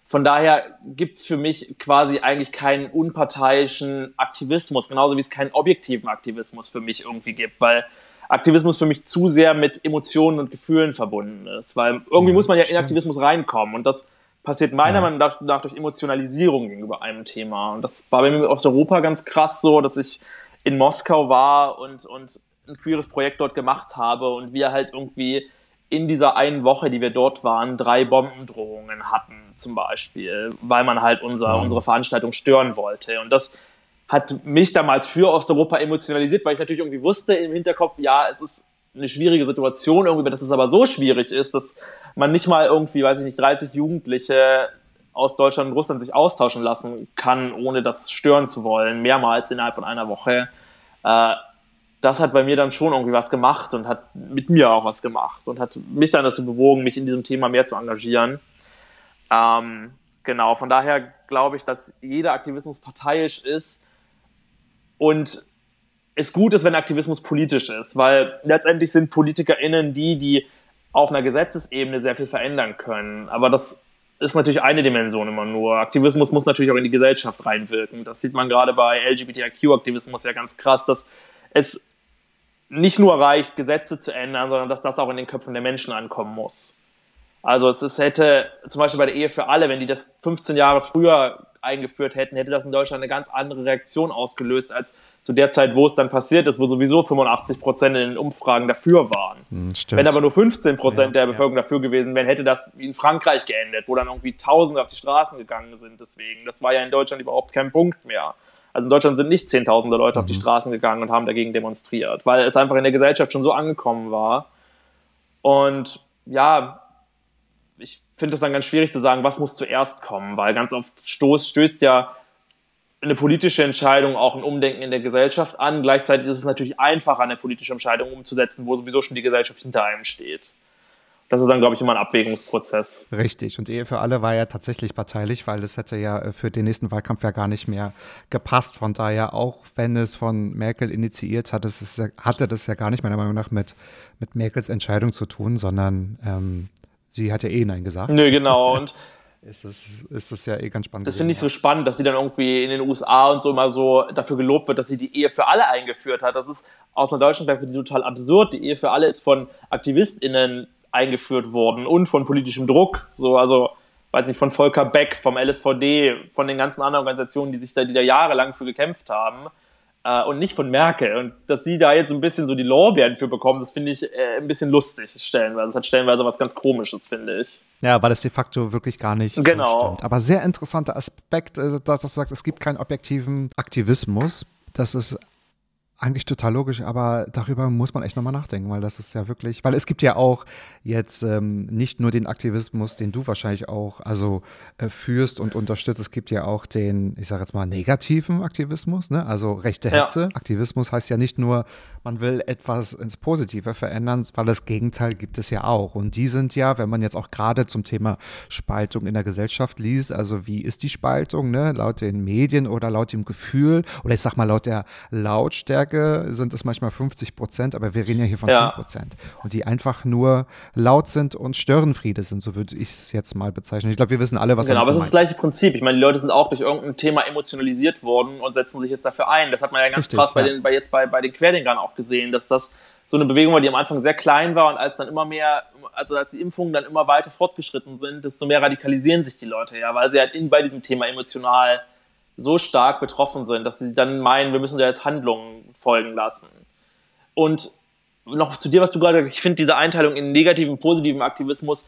Von daher gibt's für mich quasi eigentlich keinen unparteiischen Aktivismus, genauso wie es keinen objektiven Aktivismus für mich irgendwie gibt, weil Aktivismus für mich zu sehr mit Emotionen und Gefühlen verbunden ist, weil irgendwie
Ja,
muss man ja in
stimmt.
Aktivismus reinkommen und das passiert meiner
Ja.
Meinung nach, durch Emotionalisierung gegenüber einem Thema. Und das war bei mir mit Osteuropa ganz krass so, dass ich in Moskau war und, und ein queeres Projekt dort gemacht habe und wir halt irgendwie in dieser einen Woche, die wir dort waren, drei Bombendrohungen hatten, zum Beispiel, weil man halt unser, unsere Veranstaltung stören wollte. Und das hat mich damals für Osteuropa emotionalisiert, weil ich natürlich irgendwie wusste im Hinterkopf, ja, es ist eine schwierige Situation irgendwie, dass es aber so schwierig ist, dass man nicht mal irgendwie, weiß ich nicht, 30 Jugendliche aus Deutschland und Russland sich austauschen lassen kann, ohne das stören zu wollen, mehrmals innerhalb von einer Woche. Äh, das hat bei mir dann schon irgendwie was gemacht und hat mit mir auch was gemacht und hat mich dann dazu bewogen, mich in diesem Thema mehr zu engagieren. Ähm, genau, von daher glaube ich, dass jeder Aktivismus parteiisch ist und es gut ist, wenn Aktivismus politisch ist, weil letztendlich sind PolitikerInnen die, die auf einer Gesetzesebene sehr viel verändern können. Aber das ist natürlich eine Dimension immer nur. Aktivismus muss natürlich auch in die Gesellschaft reinwirken. Das sieht man gerade bei LGBTIQ-Aktivismus ja ganz krass, dass es nicht nur reicht, Gesetze zu ändern, sondern dass das auch in den Köpfen der Menschen ankommen muss. Also es ist, hätte zum Beispiel bei der Ehe für alle, wenn die das 15 Jahre früher eingeführt hätten, hätte das in Deutschland eine ganz andere Reaktion ausgelöst als zu der Zeit, wo es dann passiert ist, wo sowieso 85 Prozent in den Umfragen dafür waren.
Hm,
wenn aber nur 15 Prozent ja, der Bevölkerung ja. dafür gewesen wären, hätte das wie in Frankreich geendet, wo dann irgendwie Tausende auf die Straßen gegangen sind. Deswegen, das war ja in Deutschland überhaupt kein Punkt mehr. Also in Deutschland sind nicht Zehntausende Leute mhm. auf die mhm. Straßen gegangen und haben dagegen demonstriert, weil es einfach in der Gesellschaft schon so angekommen war. Und ja, ich finde es dann ganz schwierig zu sagen, was muss zuerst kommen, weil ganz oft stoß, stößt ja eine politische Entscheidung auch ein Umdenken in der Gesellschaft an. Gleichzeitig ist es natürlich einfacher, eine politische Entscheidung umzusetzen, wo sowieso schon die Gesellschaft hinter einem steht das ist dann, glaube ich, immer ein Abwägungsprozess.
Richtig. Und Ehe für alle war ja tatsächlich parteilich, weil es hätte ja äh, für den nächsten Wahlkampf ja gar nicht mehr gepasst. Von daher, auch wenn es von Merkel initiiert hat, es ja, hatte das ja gar nicht meiner Meinung nach mit, mit Merkels Entscheidung zu tun, sondern ähm, sie hat ja eh Nein gesagt.
Nö, genau. Und
ist das, ist das ja eh ganz spannend.
Das finde ich so spannend, dass sie dann irgendwie in den USA und so immer so dafür gelobt wird, dass sie die Ehe für alle eingeführt hat. Das ist aus einer deutschen Perspektive total absurd. Die Ehe für alle ist von AktivistInnen eingeführt worden und von politischem Druck. So, also, weiß nicht, von Volker Beck, vom LSVD, von den ganzen anderen Organisationen, die sich da, die da jahrelang für gekämpft haben. Äh, und nicht von Merkel. Und dass sie da jetzt ein bisschen so die Lorbeeren für bekommen, das finde ich äh, ein bisschen lustig, stellenweise. Das hat stellenweise was ganz Komisches, finde ich.
Ja, weil es de facto wirklich gar nicht
genau.
so stimmt. Aber sehr interessanter Aspekt, äh, dass du sagst, es gibt keinen objektiven Aktivismus. Das ist eigentlich total logisch, aber darüber muss man echt nochmal nachdenken, weil das ist ja wirklich, weil es gibt ja auch jetzt ähm, nicht nur den Aktivismus, den du wahrscheinlich auch also äh, führst und unterstützt, es gibt ja auch den, ich sage jetzt mal, negativen Aktivismus, ne? also rechte Hetze. Ja. Aktivismus heißt ja nicht nur, man will etwas ins Positive verändern, weil das Gegenteil gibt es ja auch. Und die sind ja, wenn man jetzt auch gerade zum Thema Spaltung in der Gesellschaft liest, also wie ist die Spaltung, ne? laut den Medien oder laut dem Gefühl, oder ich sag mal laut der Lautstärke sind es manchmal 50 Prozent, aber wir reden ja hier von ja. 10 Prozent. Und die einfach nur laut sind und Störenfriede sind, so würde ich es jetzt mal bezeichnen. Ich glaube, wir wissen alle, was
Genau, aber es ist das gleiche Prinzip. Ich meine, die Leute sind auch durch irgendein Thema emotionalisiert worden und setzen sich jetzt dafür ein. Das hat man ja ganz Richtig, krass bei, ja. den, bei jetzt bei, bei den Querdenkern auch auch gesehen, dass das so eine Bewegung war, die am Anfang sehr klein war und als dann immer mehr, also als die Impfungen dann immer weiter fortgeschritten sind, desto mehr radikalisieren sich die Leute ja, weil sie halt in, bei diesem Thema emotional so stark betroffen sind, dass sie dann meinen, wir müssen da jetzt Handlungen folgen lassen. Und noch zu dir, was du gerade gesagt hast, ich finde diese Einteilung in negativen positiven Aktivismus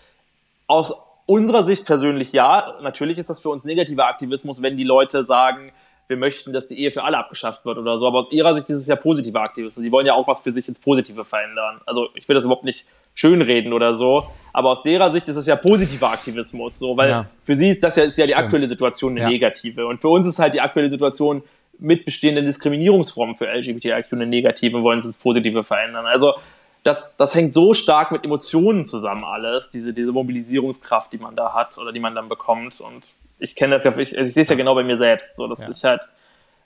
aus unserer Sicht persönlich ja, natürlich ist das für uns negativer Aktivismus, wenn die Leute sagen, wir möchten, dass die Ehe für alle abgeschafft wird oder so. Aber aus ihrer Sicht ist es ja positiver Aktivismus. Sie wollen ja auch was für sich ins Positive verändern. Also ich will das überhaupt nicht schönreden oder so. Aber aus derer Sicht ist es ja positiver Aktivismus, so, weil ja. für sie ist das ja, ist ja die Stimmt. aktuelle Situation eine ja. negative. Und für uns ist halt die aktuelle Situation mit bestehenden Diskriminierungsformen für LGBTIQ eine negative und wollen es ins Positive verändern. Also das, das hängt so stark mit Emotionen zusammen alles, diese, diese Mobilisierungskraft, die man da hat oder die man dann bekommt. Und ich kenne das ja, ich, ich sehe es ja genau bei mir selbst, so dass ja. ich halt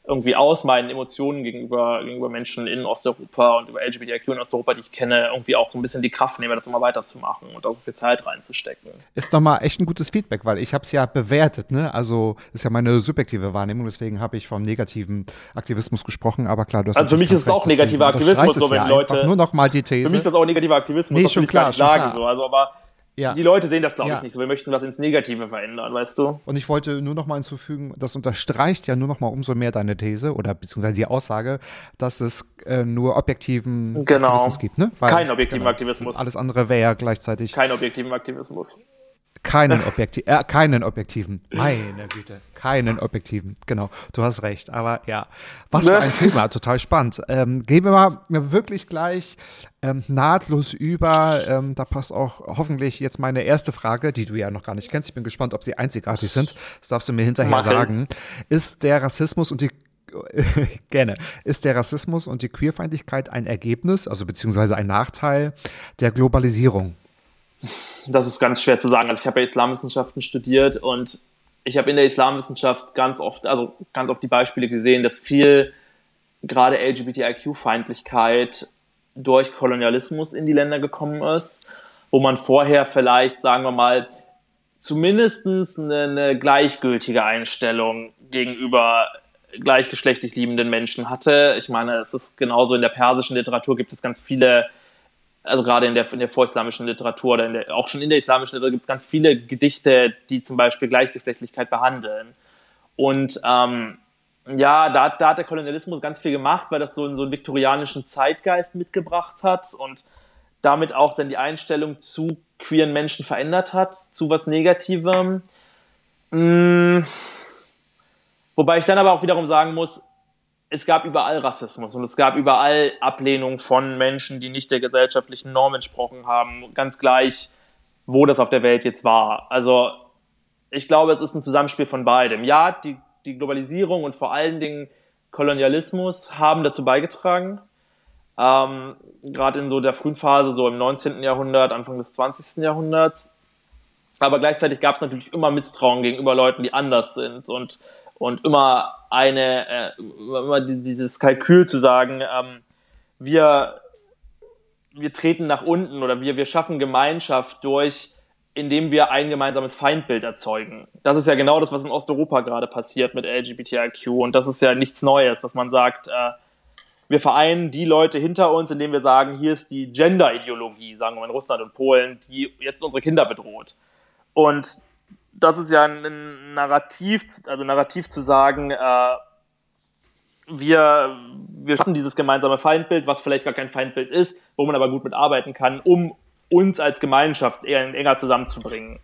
irgendwie aus meinen Emotionen gegenüber, gegenüber Menschen in Osteuropa und über LGBTIQ in Osteuropa, die ich kenne, irgendwie auch so ein bisschen die Kraft nehme, das immer weiterzumachen und auch so viel Zeit reinzustecken.
Ist nochmal echt ein gutes Feedback, weil ich habe es ja bewertet, ne? Also ist ja meine subjektive Wahrnehmung, deswegen habe ich vom negativen Aktivismus gesprochen, aber klar, du hast
Also für mich ist es auch negativer Aktivismus, so wenn ja Leute.
Nur nochmal die These.
Für mich ist das auch negativer Aktivismus,
nee, schon klar, schon
sagen,
klar.
so. Also aber ja. Die Leute sehen das, glaube ja. ich, nicht so. Wir möchten was ins Negative verändern, weißt du?
Und ich wollte nur noch mal hinzufügen, das unterstreicht ja nur noch mal umso mehr deine These oder beziehungsweise die Aussage, dass es äh, nur objektiven
genau.
Aktivismus gibt, ne?
Weil, Kein objektiven genau, Aktivismus.
Alles andere wäre ja gleichzeitig.
Kein objektiven Aktivismus.
Keinen, Objekti äh, keinen objektiven. Meine Güte, keinen objektiven. Genau, du hast recht. Aber ja, was für ein Thema, total spannend. Ähm, gehen wir mal wirklich gleich ähm, nahtlos über. Ähm, da passt auch hoffentlich jetzt meine erste Frage, die du ja noch gar nicht kennst. Ich bin gespannt, ob sie einzigartig sind. Das darfst du mir hinterher
Mach ich.
sagen. Ist der Rassismus und die Gerne. Ist der Rassismus und die Queerfeindlichkeit ein Ergebnis, also beziehungsweise ein Nachteil der Globalisierung?
Das ist ganz schwer zu sagen. Also ich habe ja Islamwissenschaften studiert und ich habe in der Islamwissenschaft ganz oft, also ganz oft die Beispiele gesehen, dass viel gerade LGBTIQ-Feindlichkeit durch Kolonialismus in die Länder gekommen ist, wo man vorher vielleicht, sagen wir mal, zumindest eine, eine gleichgültige Einstellung gegenüber gleichgeschlechtlich liebenden Menschen hatte. Ich meine, es ist genauso in der persischen Literatur gibt es ganz viele, also gerade in der, in der vorislamischen Literatur oder der, auch schon in der islamischen Literatur gibt es ganz viele Gedichte, die zum Beispiel Gleichgeschlechtlichkeit behandeln. Und ähm, ja, da, da hat der Kolonialismus ganz viel gemacht, weil das so, so einen viktorianischen Zeitgeist mitgebracht hat und damit auch dann die Einstellung zu queeren Menschen verändert hat, zu was Negativem. Mmh. Wobei ich dann aber auch wiederum sagen muss, es gab überall Rassismus und es gab überall Ablehnung von Menschen, die nicht der gesellschaftlichen Norm entsprochen haben, ganz gleich, wo das auf der Welt jetzt war. Also ich glaube, es ist ein Zusammenspiel von beidem. Ja, die, die Globalisierung und vor allen Dingen Kolonialismus haben dazu beigetragen. Ähm, Gerade in so der frühen Phase, so im 19. Jahrhundert, Anfang des 20. Jahrhunderts. Aber gleichzeitig gab es natürlich immer Misstrauen gegenüber Leuten, die anders sind und und immer eine, äh, immer dieses Kalkül zu sagen, ähm, wir, wir treten nach unten oder wir, wir schaffen Gemeinschaft durch, indem wir ein gemeinsames Feindbild erzeugen. Das ist ja genau das, was in Osteuropa gerade passiert mit LGBTIQ und das ist ja nichts Neues, dass man sagt, äh, wir vereinen die Leute hinter uns, indem wir sagen, hier ist die Gender-Ideologie, sagen wir in Russland und Polen, die jetzt unsere Kinder bedroht. Und das ist ja ein Narrativ, also Narrativ zu sagen, äh, wir, wir schaffen dieses gemeinsame Feindbild, was vielleicht gar kein Feindbild ist, wo man aber gut mitarbeiten kann, um uns als Gemeinschaft eher enger zusammenzubringen.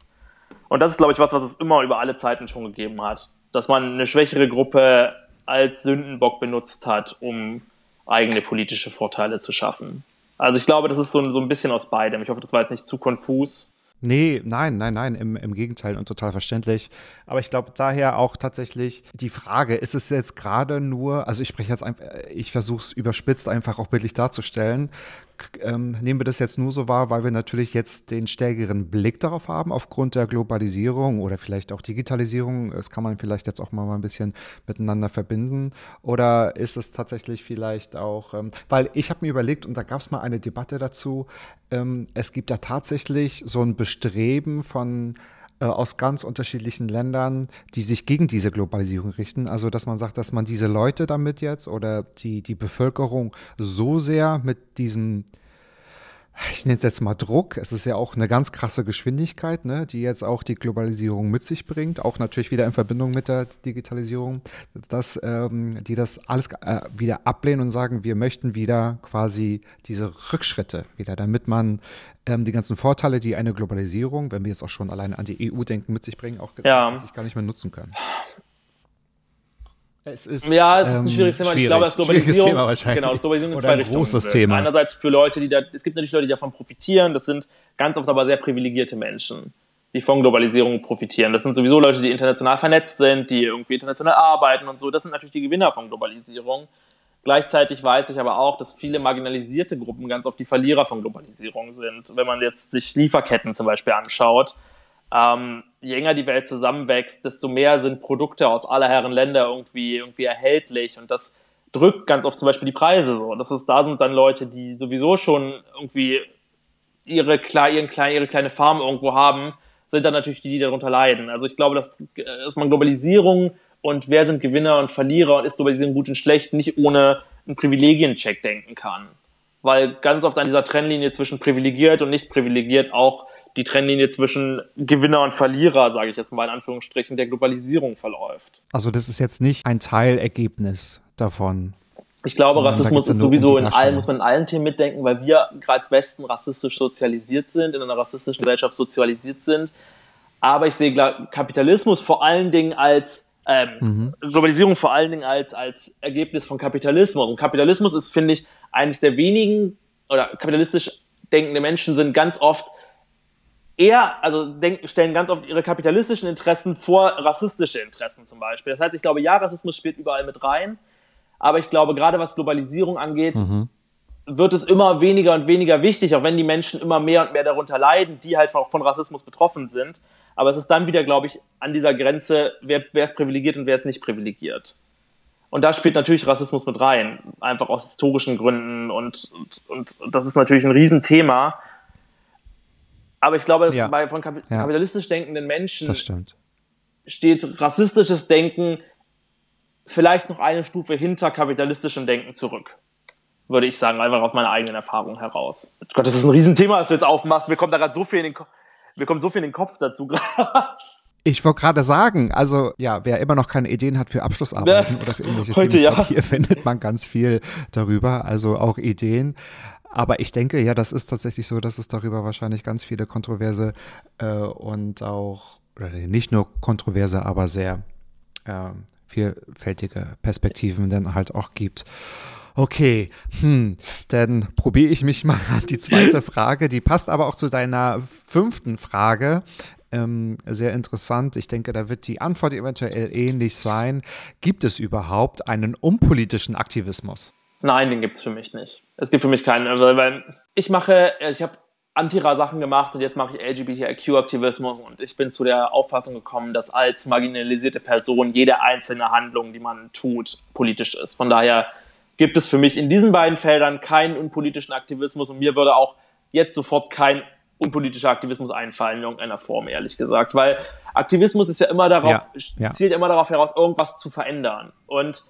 Und das ist, glaube ich, was, was es immer über alle Zeiten schon gegeben hat. Dass man eine schwächere Gruppe als Sündenbock benutzt hat, um eigene politische Vorteile zu schaffen. Also ich glaube, das ist so, so ein bisschen aus beidem. Ich hoffe, das war jetzt nicht zu konfus.
Nee, nein, nein, nein, im, im Gegenteil und total verständlich. Aber ich glaube daher auch tatsächlich die Frage, ist es jetzt gerade nur, also ich spreche jetzt einfach, ich versuche es überspitzt einfach auch bildlich darzustellen, ähm, nehmen wir das jetzt nur so wahr, weil wir natürlich jetzt den stärkeren Blick darauf haben, aufgrund der Globalisierung oder vielleicht auch Digitalisierung. Das kann man vielleicht jetzt auch mal ein bisschen miteinander verbinden. Oder ist es tatsächlich vielleicht auch, ähm, weil ich habe mir überlegt, und da gab es mal eine Debatte dazu, ähm, es gibt da tatsächlich so ein Bestreben von äh, aus ganz unterschiedlichen Ländern, die sich gegen diese Globalisierung richten. Also, dass man sagt, dass man diese Leute damit jetzt oder die, die Bevölkerung so sehr mit diesem ich nenne es jetzt mal Druck. Es ist ja auch eine ganz krasse Geschwindigkeit, ne, die jetzt auch die Globalisierung mit sich bringt, auch natürlich wieder in Verbindung mit der Digitalisierung, dass ähm, die das alles äh, wieder ablehnen und sagen, wir möchten wieder quasi diese Rückschritte wieder, damit man ähm, die ganzen Vorteile, die eine Globalisierung, wenn wir jetzt auch schon alleine an die EU denken, mit sich bringen, auch ja. tatsächlich gar nicht mehr nutzen können.
Es ist, ja, es ist ein ähm, schwieriges Thema. Schwierig. Ich glaube, das Globalisierung, Thema wahrscheinlich. Genau, das Globalisierung in zwei Richtungen. Großes Thema. Einerseits für Leute, die da, es gibt natürlich Leute, die davon profitieren. Das sind ganz oft aber sehr privilegierte Menschen, die von Globalisierung profitieren. Das sind sowieso Leute, die international vernetzt sind, die irgendwie international arbeiten und so. Das sind natürlich die Gewinner von Globalisierung. Gleichzeitig weiß ich aber auch, dass viele marginalisierte Gruppen ganz oft die Verlierer von Globalisierung sind. Wenn man jetzt sich Lieferketten zum Beispiel anschaut, ähm, je enger die Welt zusammenwächst, desto mehr sind Produkte aus aller Herren Länder irgendwie, irgendwie erhältlich und das drückt ganz oft zum Beispiel die Preise so. Das ist, da sind dann Leute, die sowieso schon irgendwie ihre, ihren, ihre kleine Farm irgendwo haben, sind dann natürlich die, die darunter leiden. Also ich glaube, dass, dass man Globalisierung und wer sind Gewinner und Verlierer und ist Globalisierung gut und schlecht nicht ohne einen Privilegiencheck denken kann. Weil ganz oft an dieser Trennlinie zwischen privilegiert und nicht privilegiert auch die Trennlinie zwischen Gewinner und Verlierer, sage ich jetzt mal in Anführungsstrichen, der Globalisierung verläuft.
Also das ist jetzt nicht ein Teilergebnis davon.
Ich glaube, Rassismus ist sowieso in allen, muss man in allen Themen mitdenken, weil wir gerade als Westen rassistisch sozialisiert sind, in einer rassistischen Gesellschaft sozialisiert sind. Aber ich sehe Kapitalismus vor allen Dingen als ähm, mhm. Globalisierung vor allen Dingen als, als Ergebnis von Kapitalismus. Und Kapitalismus ist, finde ich, eines der wenigen oder kapitalistisch denkende Menschen sind ganz oft eher, also denk, stellen ganz oft ihre kapitalistischen Interessen vor rassistische Interessen zum Beispiel. Das heißt, ich glaube, ja, Rassismus spielt überall mit rein, aber ich glaube, gerade was Globalisierung angeht, mhm. wird es immer weniger und weniger wichtig, auch wenn die Menschen immer mehr und mehr darunter leiden, die halt auch von Rassismus betroffen sind. Aber es ist dann wieder, glaube ich, an dieser Grenze, wer, wer ist privilegiert und wer ist nicht privilegiert. Und da spielt natürlich Rassismus mit rein, einfach aus historischen Gründen und, und, und das ist natürlich ein Riesenthema. Aber ich glaube, ja. bei, von kapitalistisch denkenden Menschen steht rassistisches Denken vielleicht noch eine Stufe hinter kapitalistischem Denken zurück. Würde ich sagen, einfach aus meiner eigenen Erfahrung heraus. Gott, das ist ein Riesenthema, das du jetzt aufmachst. Mir kommt da gerade so viel in den Kopf, mir kommt so viel in den Kopf dazu gerade.
Ich wollte gerade sagen, also ja, wer immer noch keine Ideen hat für Abschlussarbeiten oder für irgendwelche
Heute, Themen,
ja. hier findet man ganz viel darüber, also auch Ideen. Aber ich denke, ja, das ist tatsächlich so, dass es darüber wahrscheinlich ganz viele kontroverse äh, und auch, nicht nur kontroverse, aber sehr äh, vielfältige Perspektiven dann halt auch gibt. Okay, hm, dann probiere ich mich mal an die zweite Frage. Die passt aber auch zu deiner fünften Frage. Ähm, sehr interessant. Ich denke, da wird die Antwort eventuell ähnlich sein. Gibt es überhaupt einen unpolitischen Aktivismus?
Nein, den gibt es für mich nicht. Es gibt für mich keinen, also, weil ich mache, ich habe Antira-Sachen gemacht und jetzt mache ich LGBTIQ-Aktivismus und ich bin zu der Auffassung gekommen, dass als marginalisierte Person jede einzelne Handlung, die man tut, politisch ist. Von daher gibt es für mich in diesen beiden Feldern keinen unpolitischen Aktivismus und mir würde auch jetzt sofort kein unpolitischer Aktivismus einfallen in irgendeiner Form, ehrlich gesagt. Weil Aktivismus ist ja immer darauf, ja, ja. zielt immer darauf heraus, irgendwas zu verändern. Und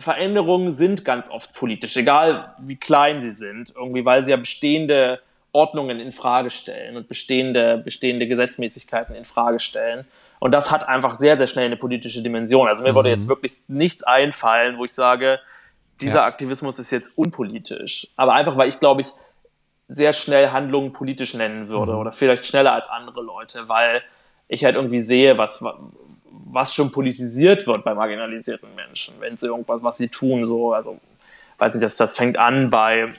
Veränderungen sind ganz oft politisch, egal wie klein sie sind, irgendwie, weil sie ja bestehende Ordnungen in Frage stellen und bestehende, bestehende Gesetzmäßigkeiten in Frage stellen. Und das hat einfach sehr, sehr schnell eine politische Dimension. Also mir mhm. würde jetzt wirklich nichts einfallen, wo ich sage, dieser ja. Aktivismus ist jetzt unpolitisch. Aber einfach, weil ich glaube ich sehr schnell Handlungen politisch nennen würde mhm. oder vielleicht schneller als andere Leute, weil ich halt irgendwie sehe, was, was schon politisiert wird bei marginalisierten Menschen, wenn sie irgendwas, was sie tun, so, also, weiß nicht, das, das fängt an bei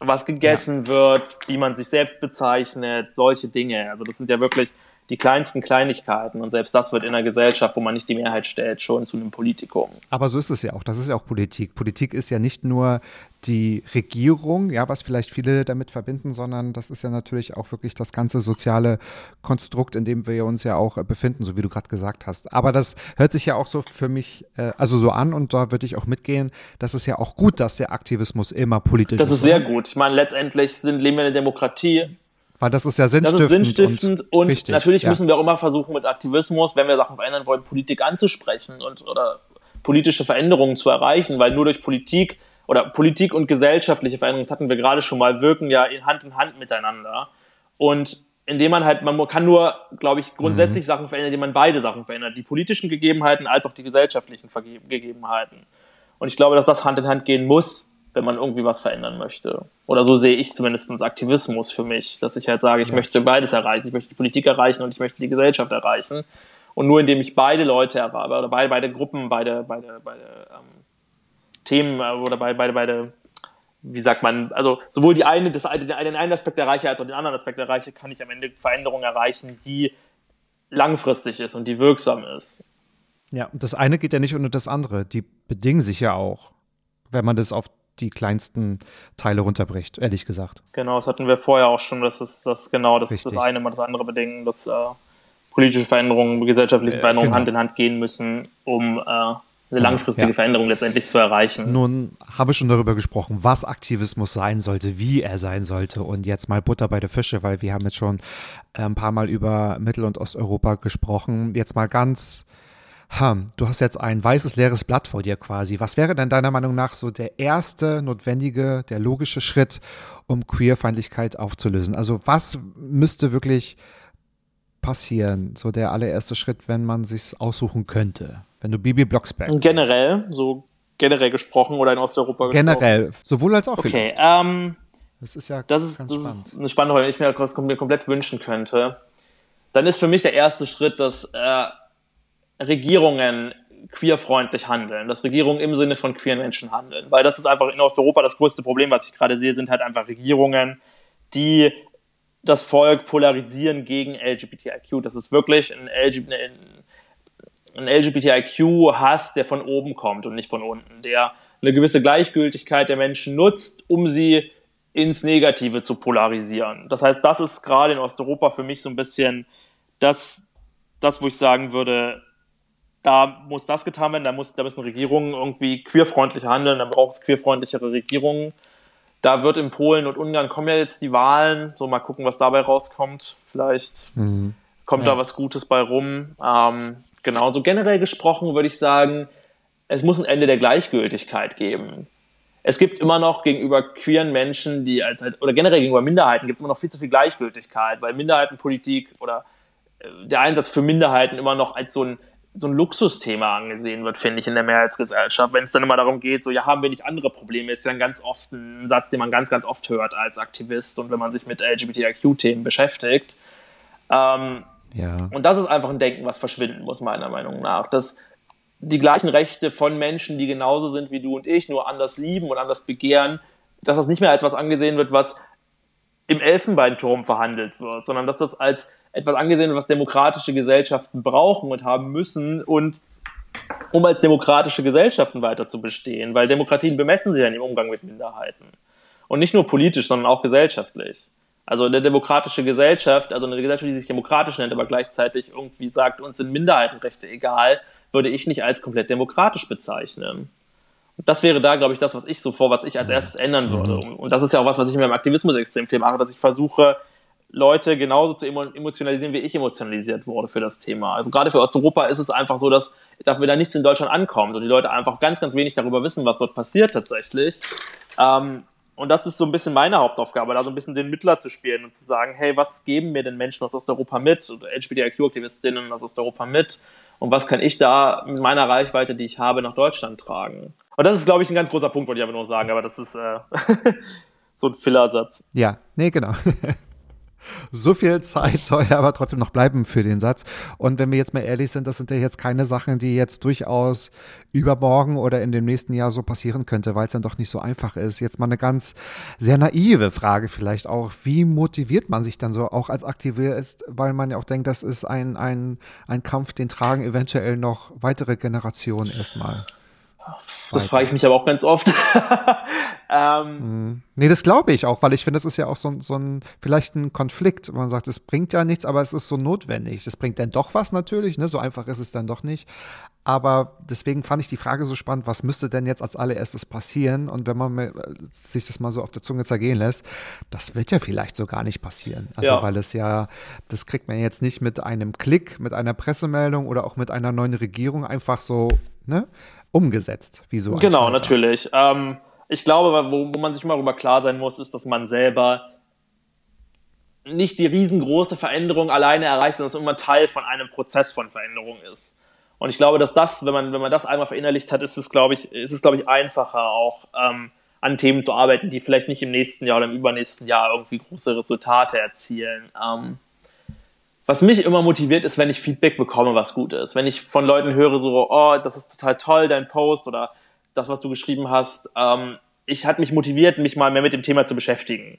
was gegessen ja. wird, wie man sich selbst bezeichnet, solche Dinge. Also das sind ja wirklich die kleinsten Kleinigkeiten und selbst das wird in einer Gesellschaft, wo man nicht die Mehrheit stellt, schon zu einem Politikum.
Aber so ist es ja auch. Das ist ja auch Politik. Politik ist ja nicht nur die Regierung, ja, was vielleicht viele damit verbinden, sondern das ist ja natürlich auch wirklich das ganze soziale Konstrukt, in dem wir uns ja auch befinden, so wie du gerade gesagt hast. Aber das hört sich ja auch so für mich, äh, also so an und da würde ich auch mitgehen, das ist ja auch gut, dass der Aktivismus immer politisch
ist. Das ist sehr gut. Ich meine, letztendlich sind, leben wir in der Demokratie
weil das ist ja sinnstiftend.
Das ist sinnstiftend und, und richtig, natürlich ja. müssen wir auch immer versuchen, mit Aktivismus, wenn wir Sachen verändern wollen, Politik anzusprechen und oder politische Veränderungen zu erreichen, weil nur durch Politik oder Politik und gesellschaftliche Veränderungen, das hatten wir gerade schon mal, wirken ja Hand in Hand miteinander. Und indem man halt, man kann nur, glaube ich, grundsätzlich mhm. Sachen verändern, indem man beide Sachen verändert. Die politischen Gegebenheiten als auch die gesellschaftlichen Gegebenheiten. Und ich glaube, dass das Hand in Hand gehen muss, wenn man irgendwie was verändern möchte. Oder so sehe ich zumindest Aktivismus für mich, dass ich halt sage, ich möchte beides erreichen. Ich möchte die Politik erreichen und ich möchte die Gesellschaft erreichen. Und nur indem ich beide Leute oder beide, beide Gruppen, beide, beide, beide ähm, Themen äh, oder beide, beide, beide, wie sagt man, also sowohl die eine, das, den einen Aspekt erreiche als auch den anderen Aspekt erreiche, kann ich am Ende Veränderungen erreichen, die langfristig ist und die wirksam ist.
Ja, und das eine geht ja nicht ohne das andere. Die bedingen sich ja auch, wenn man das auf die kleinsten Teile runterbricht, ehrlich gesagt.
Genau, das hatten wir vorher auch schon, dass das, das genau das, das eine mal das andere bedingen, dass äh, politische Veränderungen, gesellschaftliche äh, Veränderungen äh, genau. Hand in Hand gehen müssen, um äh, eine langfristige ja. Veränderung letztendlich zu erreichen.
Nun habe ich schon darüber gesprochen, was Aktivismus sein sollte, wie er sein sollte und jetzt mal Butter bei der Fische, weil wir haben jetzt schon äh, ein paar Mal über Mittel- und Osteuropa gesprochen. Jetzt mal ganz hm, du hast jetzt ein weißes, leeres Blatt vor dir quasi. Was wäre denn deiner Meinung nach so der erste notwendige, der logische Schritt, um Queerfeindlichkeit aufzulösen? Also was müsste wirklich passieren? So der allererste Schritt, wenn man sich aussuchen könnte. Wenn du Bibi Blocksberg.
Generell, so generell gesprochen oder in Osteuropa
gesprochen? Generell, sowohl als auch
Okay, ähm, das ist ja das ist, das ist eine spannende Frage, wenn ich mir das komplett wünschen könnte dann ist für mich der erste Schritt, dass äh, Regierungen queerfreundlich handeln, dass Regierungen im Sinne von queeren Menschen handeln. Weil das ist einfach in Osteuropa das größte Problem, was ich gerade sehe, sind halt einfach Regierungen, die das Volk polarisieren gegen LGBTIQ. Das ist wirklich ein, LGBT, ein LGBTIQ-Hass, der von oben kommt und nicht von unten, der eine gewisse Gleichgültigkeit der Menschen nutzt, um sie ins Negative zu polarisieren. Das heißt, das ist gerade in Osteuropa für mich so ein bisschen das, das, wo ich sagen würde, da muss das getan werden, da, muss, da müssen Regierungen irgendwie queerfreundlich handeln, dann braucht es queerfreundlichere Regierungen. Da wird in Polen und Ungarn kommen ja jetzt die Wahlen, so mal gucken, was dabei rauskommt. Vielleicht mhm. kommt ja. da was Gutes bei rum. Ähm, genau, so generell gesprochen würde ich sagen, es muss ein Ende der Gleichgültigkeit geben. Es gibt immer noch gegenüber queeren Menschen, die als halt, oder generell gegenüber Minderheiten gibt es immer noch viel zu viel Gleichgültigkeit, weil Minderheitenpolitik oder äh, der Einsatz für Minderheiten immer noch als so ein so ein Luxusthema angesehen wird, finde ich, in der Mehrheitsgesellschaft. Wenn es dann immer darum geht, so, ja, haben wir nicht andere Probleme, ist ja ein ganz oft ein Satz, den man ganz, ganz oft hört als Aktivist und wenn man sich mit LGBTIQ-Themen beschäftigt. Ähm, ja. Und das ist einfach ein Denken, was verschwinden muss, meiner Meinung nach. Dass die gleichen Rechte von Menschen, die genauso sind wie du und ich, nur anders lieben und anders begehren, dass das nicht mehr als was angesehen wird, was im Elfenbeinturm verhandelt wird, sondern dass das als etwas angesehen wird, was demokratische Gesellschaften brauchen und haben müssen und um als demokratische Gesellschaften weiter zu bestehen, weil Demokratien bemessen sich ja im Umgang mit Minderheiten. Und nicht nur politisch, sondern auch gesellschaftlich. Also eine demokratische Gesellschaft, also eine Gesellschaft, die sich demokratisch nennt, aber gleichzeitig irgendwie sagt, uns sind Minderheitenrechte egal, würde ich nicht als komplett demokratisch bezeichnen. Das wäre da, glaube ich, das, was ich so vor, was ich als erstes ändern würde. Mhm. Und das ist ja auch was, was ich mir im Aktivismus extrem viel mache, dass ich versuche, Leute genauso zu emotionalisieren, wie ich emotionalisiert wurde für das Thema. Also gerade für Osteuropa ist es einfach so, dass, wir da nichts in Deutschland ankommt und die Leute einfach ganz, ganz wenig darüber wissen, was dort passiert tatsächlich. Ähm, und das ist so ein bisschen meine Hauptaufgabe, da so ein bisschen den Mittler zu spielen und zu sagen, hey, was geben mir denn Menschen aus Osteuropa mit LGBTIQ-Aktivistinnen aus Osteuropa mit und was kann ich da mit meiner Reichweite, die ich habe, nach Deutschland tragen? Und das ist, glaube ich, ein ganz großer Punkt, wollte ich aber nur sagen, aber das ist äh, so ein Fillersatz.
Ja, nee, genau. So viel Zeit soll aber trotzdem noch bleiben für den Satz. Und wenn wir jetzt mal ehrlich sind, das sind ja jetzt keine Sachen, die jetzt durchaus übermorgen oder in dem nächsten Jahr so passieren könnte, weil es dann doch nicht so einfach ist. Jetzt mal eine ganz sehr naive Frage vielleicht auch. Wie motiviert man sich dann so auch als Aktivist, weil man ja auch denkt, das ist ein, ein, ein Kampf, den tragen eventuell noch weitere Generationen erstmal.
Das frage ich mich aber auch ganz oft.
ähm, mhm. nee, das glaube ich auch, weil ich finde, das ist ja auch so, so ein, vielleicht ein Konflikt. Man sagt, es bringt ja nichts, aber es ist so notwendig. Das bringt dann doch was natürlich, ne? so einfach ist es dann doch nicht. Aber deswegen fand ich die Frage so spannend, was müsste denn jetzt als allererstes passieren? Und wenn man sich das mal so auf der Zunge zergehen lässt, das wird ja vielleicht so gar nicht passieren. Also, ja. weil es ja, das kriegt man jetzt nicht mit einem Klick, mit einer Pressemeldung oder auch mit einer neuen Regierung einfach so, ne? Umgesetzt. Wie so
genau, natürlich. Ähm, ich glaube, wo, wo man sich mal darüber klar sein muss, ist, dass man selber nicht die riesengroße Veränderung alleine erreicht, sondern dass es immer Teil von einem Prozess von Veränderung ist. Und ich glaube, dass das, wenn man, wenn man das einmal verinnerlicht hat, ist es, glaube ich, ist es, glaube ich, einfacher auch ähm, an Themen zu arbeiten, die vielleicht nicht im nächsten Jahr oder im übernächsten Jahr irgendwie große Resultate erzielen. Ähm, was mich immer motiviert, ist, wenn ich Feedback bekomme, was gut ist. Wenn ich von Leuten höre, so, oh, das ist total toll, dein Post oder das, was du geschrieben hast. Ähm, ich hat mich motiviert, mich mal mehr mit dem Thema zu beschäftigen.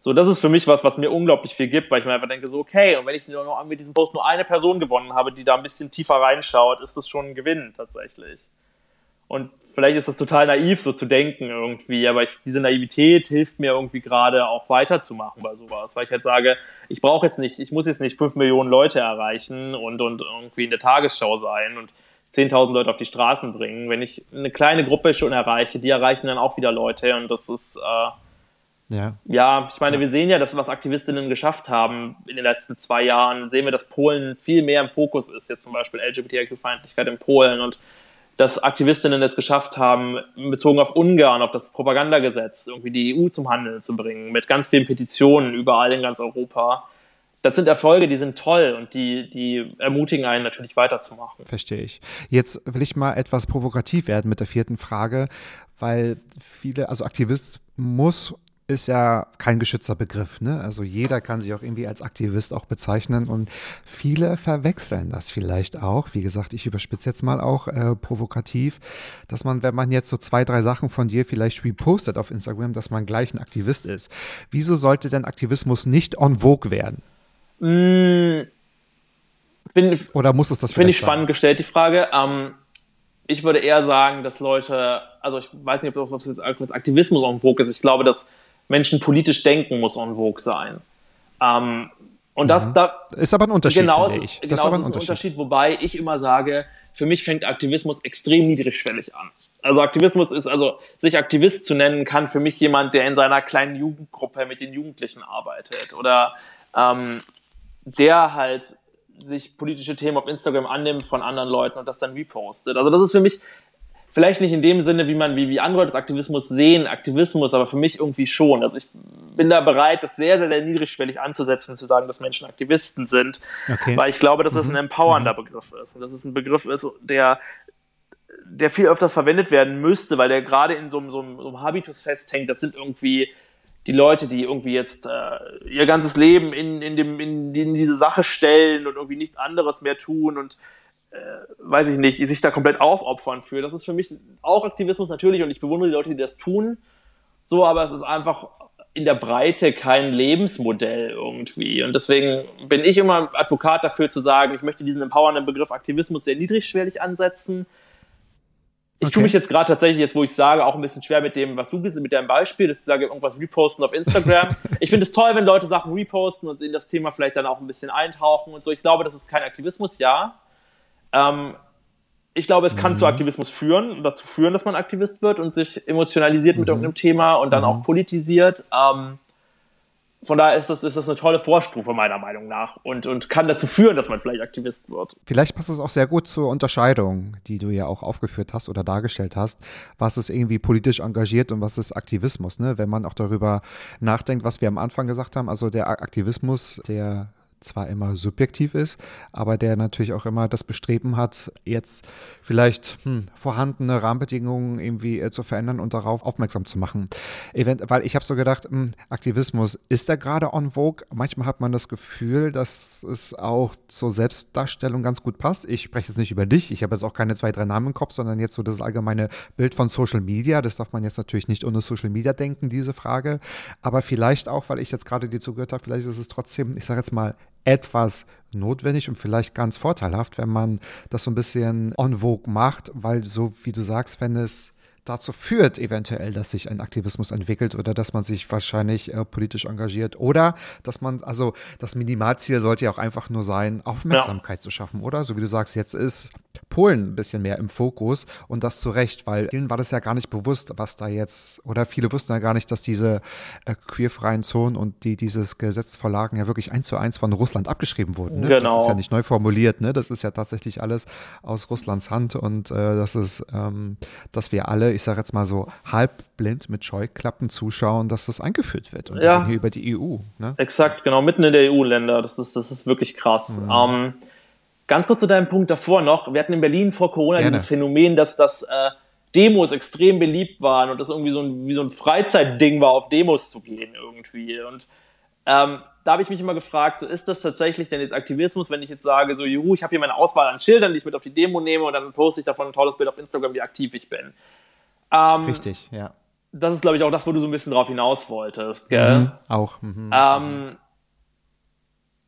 So, das ist für mich was, was mir unglaublich viel gibt, weil ich mir einfach denke, so, okay, und wenn ich nur mit diesem Post nur eine Person gewonnen habe, die da ein bisschen tiefer reinschaut, ist das schon ein Gewinn tatsächlich. Und vielleicht ist das total naiv, so zu denken irgendwie, aber ich, diese Naivität hilft mir irgendwie gerade auch weiterzumachen bei sowas, weil ich halt sage, ich brauche jetzt nicht, ich muss jetzt nicht fünf Millionen Leute erreichen und, und irgendwie in der Tagesschau sein und 10.000 Leute auf die Straßen bringen. Wenn ich eine kleine Gruppe schon erreiche, die erreichen dann auch wieder Leute und das ist, äh, ja. ja, ich meine, wir sehen ja, dass was Aktivistinnen geschafft haben in den letzten zwei Jahren, sehen wir, dass Polen viel mehr im Fokus ist, jetzt zum Beispiel LGBTIQ-Feindlichkeit in Polen und dass Aktivistinnen es geschafft haben, bezogen auf Ungarn, auf das Propagandagesetz, irgendwie die EU zum Handeln zu bringen, mit ganz vielen Petitionen überall in ganz Europa. Das sind Erfolge, die sind toll und die, die ermutigen einen natürlich weiterzumachen.
Verstehe ich. Jetzt will ich mal etwas provokativ werden mit der vierten Frage, weil viele, also Aktivismus ist ja kein geschützter Begriff. Ne? Also jeder kann sich auch irgendwie als Aktivist auch bezeichnen und viele verwechseln das vielleicht auch. Wie gesagt, ich überspitze jetzt mal auch äh, provokativ, dass man, wenn man jetzt so zwei, drei Sachen von dir vielleicht repostet auf Instagram, dass man gleich ein Aktivist ist. Wieso sollte denn Aktivismus nicht en vogue werden?
Mm, find,
Oder muss es das
Finde ich spannend gestellt, die Frage. Ähm, ich würde eher sagen, dass Leute, also ich weiß nicht, ob es jetzt Aktivismus en vogue ist. Ich glaube, dass Menschen politisch denken muss en vogue sein. Ähm, und das
Mhm.
da
Ist aber ein Unterschied,
genau,
finde ich.
genau,
Das ist aber ein
ein
Unterschied.
Unterschied, wobei ich immer sage, für mich fängt Aktivismus extrem niedrigschwellig an. Also Aktivismus ist, also sich Aktivist zu nennen, kann für mich jemand, der in seiner kleinen Jugendgruppe mit den Jugendlichen arbeitet oder ähm, der halt sich politische Themen auf Instagram annimmt von anderen Leuten und das dann repostet. Also das ist für mich vielleicht nicht in dem Sinne, wie man, wie, wie andere Leute Aktivismus sehen, Aktivismus, aber für mich irgendwie schon. Also ich bin da bereit, das sehr, sehr, sehr niedrigschwellig anzusetzen, zu sagen, dass Menschen Aktivisten sind,
Okay.
weil ich glaube, dass das ein empowernder Begriff ist. Und dass es ein Begriff ist, der, der viel öfters verwendet werden müsste, weil der gerade in so, einem- so, einem- so einem Habitus festhängt. Das sind irgendwie die Leute, die irgendwie jetzt äh, ihr ganzes Leben in, in, dem, in, in diese Sache stellen und irgendwie nichts anderes mehr tun und weiß ich nicht, sich da komplett aufopfern für. Das ist für mich auch Aktivismus natürlich und ich bewundere die Leute, die das tun. So, aber es ist einfach in der Breite kein Lebensmodell irgendwie. Und deswegen bin ich immer Advokat dafür zu sagen, ich möchte diesen empowernden Begriff Aktivismus sehr niedrigschwellig ansetzen. Ich
Okay.
tue mich jetzt gerade tatsächlich, jetzt wo ich sage, auch ein bisschen schwer mit dem, was du bist, mit deinem Beispiel, dass ich sage, irgendwas reposten auf Instagram. ich finde es toll, wenn Leute Sachen reposten und in das Thema vielleicht dann auch ein bisschen eintauchen und so. Ich glaube, das ist kein Aktivismus, ja. Ähm, ich glaube, es kann zu Aktivismus führen und dazu führen, dass man Aktivist wird und sich emotionalisiert mit irgendeinem Thema und dann auch politisiert. Ähm, von daher ist das, ist das eine tolle Vorstufe meiner Meinung nach und, und kann dazu führen, dass man vielleicht Aktivist wird.
Vielleicht passt es auch sehr gut zur Unterscheidung, die du ja auch aufgeführt hast oder dargestellt hast. Was ist irgendwie politisch engagiert und was ist Aktivismus? Ne? Wenn man auch darüber nachdenkt, was wir am Anfang gesagt haben, also der Aktivismus, der zwar immer subjektiv ist, aber der natürlich auch immer das Bestreben hat, jetzt vielleicht hm, vorhandene Rahmenbedingungen irgendwie äh, zu verändern und darauf aufmerksam zu machen. Event, weil ich habe so gedacht, hm, Aktivismus ist da gerade on vogue. Manchmal hat man das Gefühl, dass es auch zur Selbstdarstellung ganz gut passt. Ich spreche jetzt nicht über dich, ich habe jetzt auch keine zwei, drei Namen im Kopf, sondern jetzt so das allgemeine Bild von Social Media. Das darf man jetzt natürlich nicht ohne Social Media denken, diese Frage. Aber vielleicht auch, weil ich jetzt gerade dir zugehört habe, vielleicht ist es trotzdem, ich sage jetzt mal, etwas notwendig und vielleicht ganz vorteilhaft, wenn man das so ein bisschen en vogue macht, weil so wie du sagst, wenn es dazu führt, eventuell, dass sich ein Aktivismus entwickelt oder dass man sich wahrscheinlich äh, politisch engagiert oder dass man, also das Minimalziel sollte ja auch einfach nur sein, Aufmerksamkeit zu schaffen, oder? So wie du sagst, jetzt ist Polen ein bisschen mehr im Fokus und das zu Recht, weil vielen war das ja gar nicht bewusst, was da jetzt, oder viele wussten ja gar nicht, dass diese äh, queerfreien Zonen und die dieses Gesetzvorlagen ja wirklich eins zu eins von Russland abgeschrieben wurden. Ne? Das
Genau.
ist ja nicht neu formuliert, ne? Das ist ja tatsächlich alles aus Russlands Hand und äh, das ist, ähm, dass wir alle, ich sage jetzt mal so, halbblind mit Scheuklappen zuschauen, dass das eingeführt wird. Und
Ja.
hier über die EU. Ne?
Exakt, genau, mitten in der EU-Länder. Das ist, das ist wirklich krass.
Mhm.
Ähm, ganz kurz zu deinem Punkt davor noch. Wir hatten in Berlin vor Corona
Gerne.
dieses Phänomen, dass das äh, Demos extrem beliebt waren und das irgendwie so ein, wie so ein Freizeitding war, auf Demos zu gehen irgendwie. Und ähm, da habe ich mich immer gefragt, so ist das tatsächlich denn jetzt Aktivismus, wenn ich jetzt sage, so, juhu, ich habe hier meine Auswahl an Schildern, die ich mit auf die Demo nehme und dann poste ich davon ein tolles Bild auf Instagram, wie aktiv ich bin. Ähm,
Richtig, ja.
Das ist, glaube ich, auch das, wo du so ein bisschen drauf hinaus wolltest, gell?
Mhm. Auch. Mhm.
Ähm,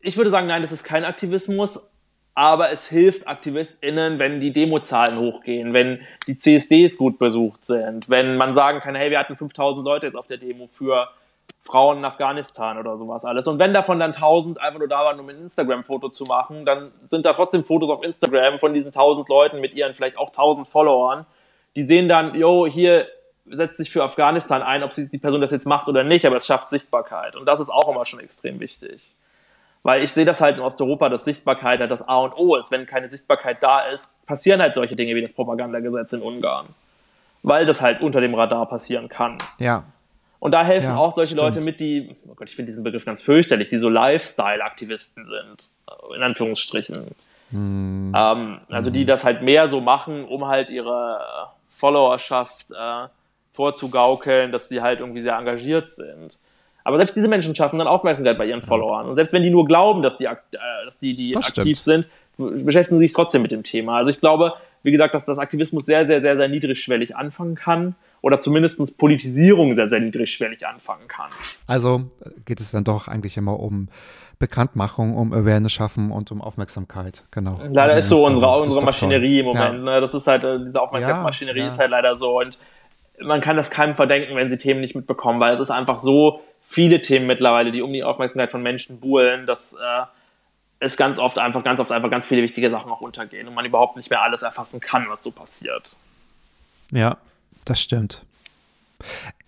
ich würde sagen, nein, das ist kein Aktivismus, aber es hilft AktivistInnen, wenn die Demozahlen hochgehen, wenn die CSDs gut besucht sind, wenn man sagen kann, hey, wir hatten 5000 Leute jetzt auf der Demo für Frauen in Afghanistan oder sowas alles. Und wenn davon dann 1000 einfach nur da waren, um ein Instagram-Foto zu machen, dann sind da trotzdem Fotos auf Instagram von diesen 1000 Leuten mit ihren vielleicht auch 1000 Followern. Die sehen dann, yo, hier setzt sich für Afghanistan ein, ob sie die Person das jetzt macht oder nicht, aber es schafft Sichtbarkeit. Und das ist auch immer schon extrem wichtig. Weil ich sehe das halt in Osteuropa, dass Sichtbarkeit halt das A und O ist. Wenn keine Sichtbarkeit da ist, passieren halt solche Dinge wie das Propagandagesetz in Ungarn. Weil das halt unter dem Radar passieren kann.
ja.
Und da helfen
Ja,
auch solche
stimmt.
Leute mit, die, oh Gott, ich finde diesen Begriff ganz fürchterlich, die so Lifestyle-Aktivisten sind, in Anführungsstrichen.
Hm.
Ähm, also die das halt mehr so machen, um halt ihre Followerschaft äh, vorzugaukeln, dass sie halt irgendwie sehr engagiert sind. Aber selbst diese Menschen schaffen dann Aufmerksamkeit bei ihren Followern. Und selbst wenn die nur glauben, dass die, äh, dass die, die
Das
aktiv
stimmt.
sind, beschäftigen sie sich trotzdem mit dem Thema. Also ich glaube, wie gesagt, dass das Aktivismus sehr, sehr, sehr, sehr niedrigschwellig anfangen kann oder zumindest Politisierung sehr, sehr niedrigschwellig anfangen kann.
Also geht es dann doch eigentlich immer um Bekanntmachung, um Awareness schaffen und um Aufmerksamkeit. Genau.
Leider ist so unsere.
Das
unsere Maschinerie im
toll.
Moment. Ne? Das ist halt, äh, diese Aufmerksamkeitsmaschinerie
Ja, ja.
ist halt leider so. Und man kann das keinem verdenken, wenn sie Themen nicht mitbekommen, weil es ist einfach so viele Themen mittlerweile, die um die Aufmerksamkeit von Menschen buhlen, dass äh, es ganz oft einfach, ganz oft einfach ganz viele wichtige Sachen auch untergehen und man überhaupt nicht mehr alles erfassen kann, was so passiert.
Ja. Das stimmt.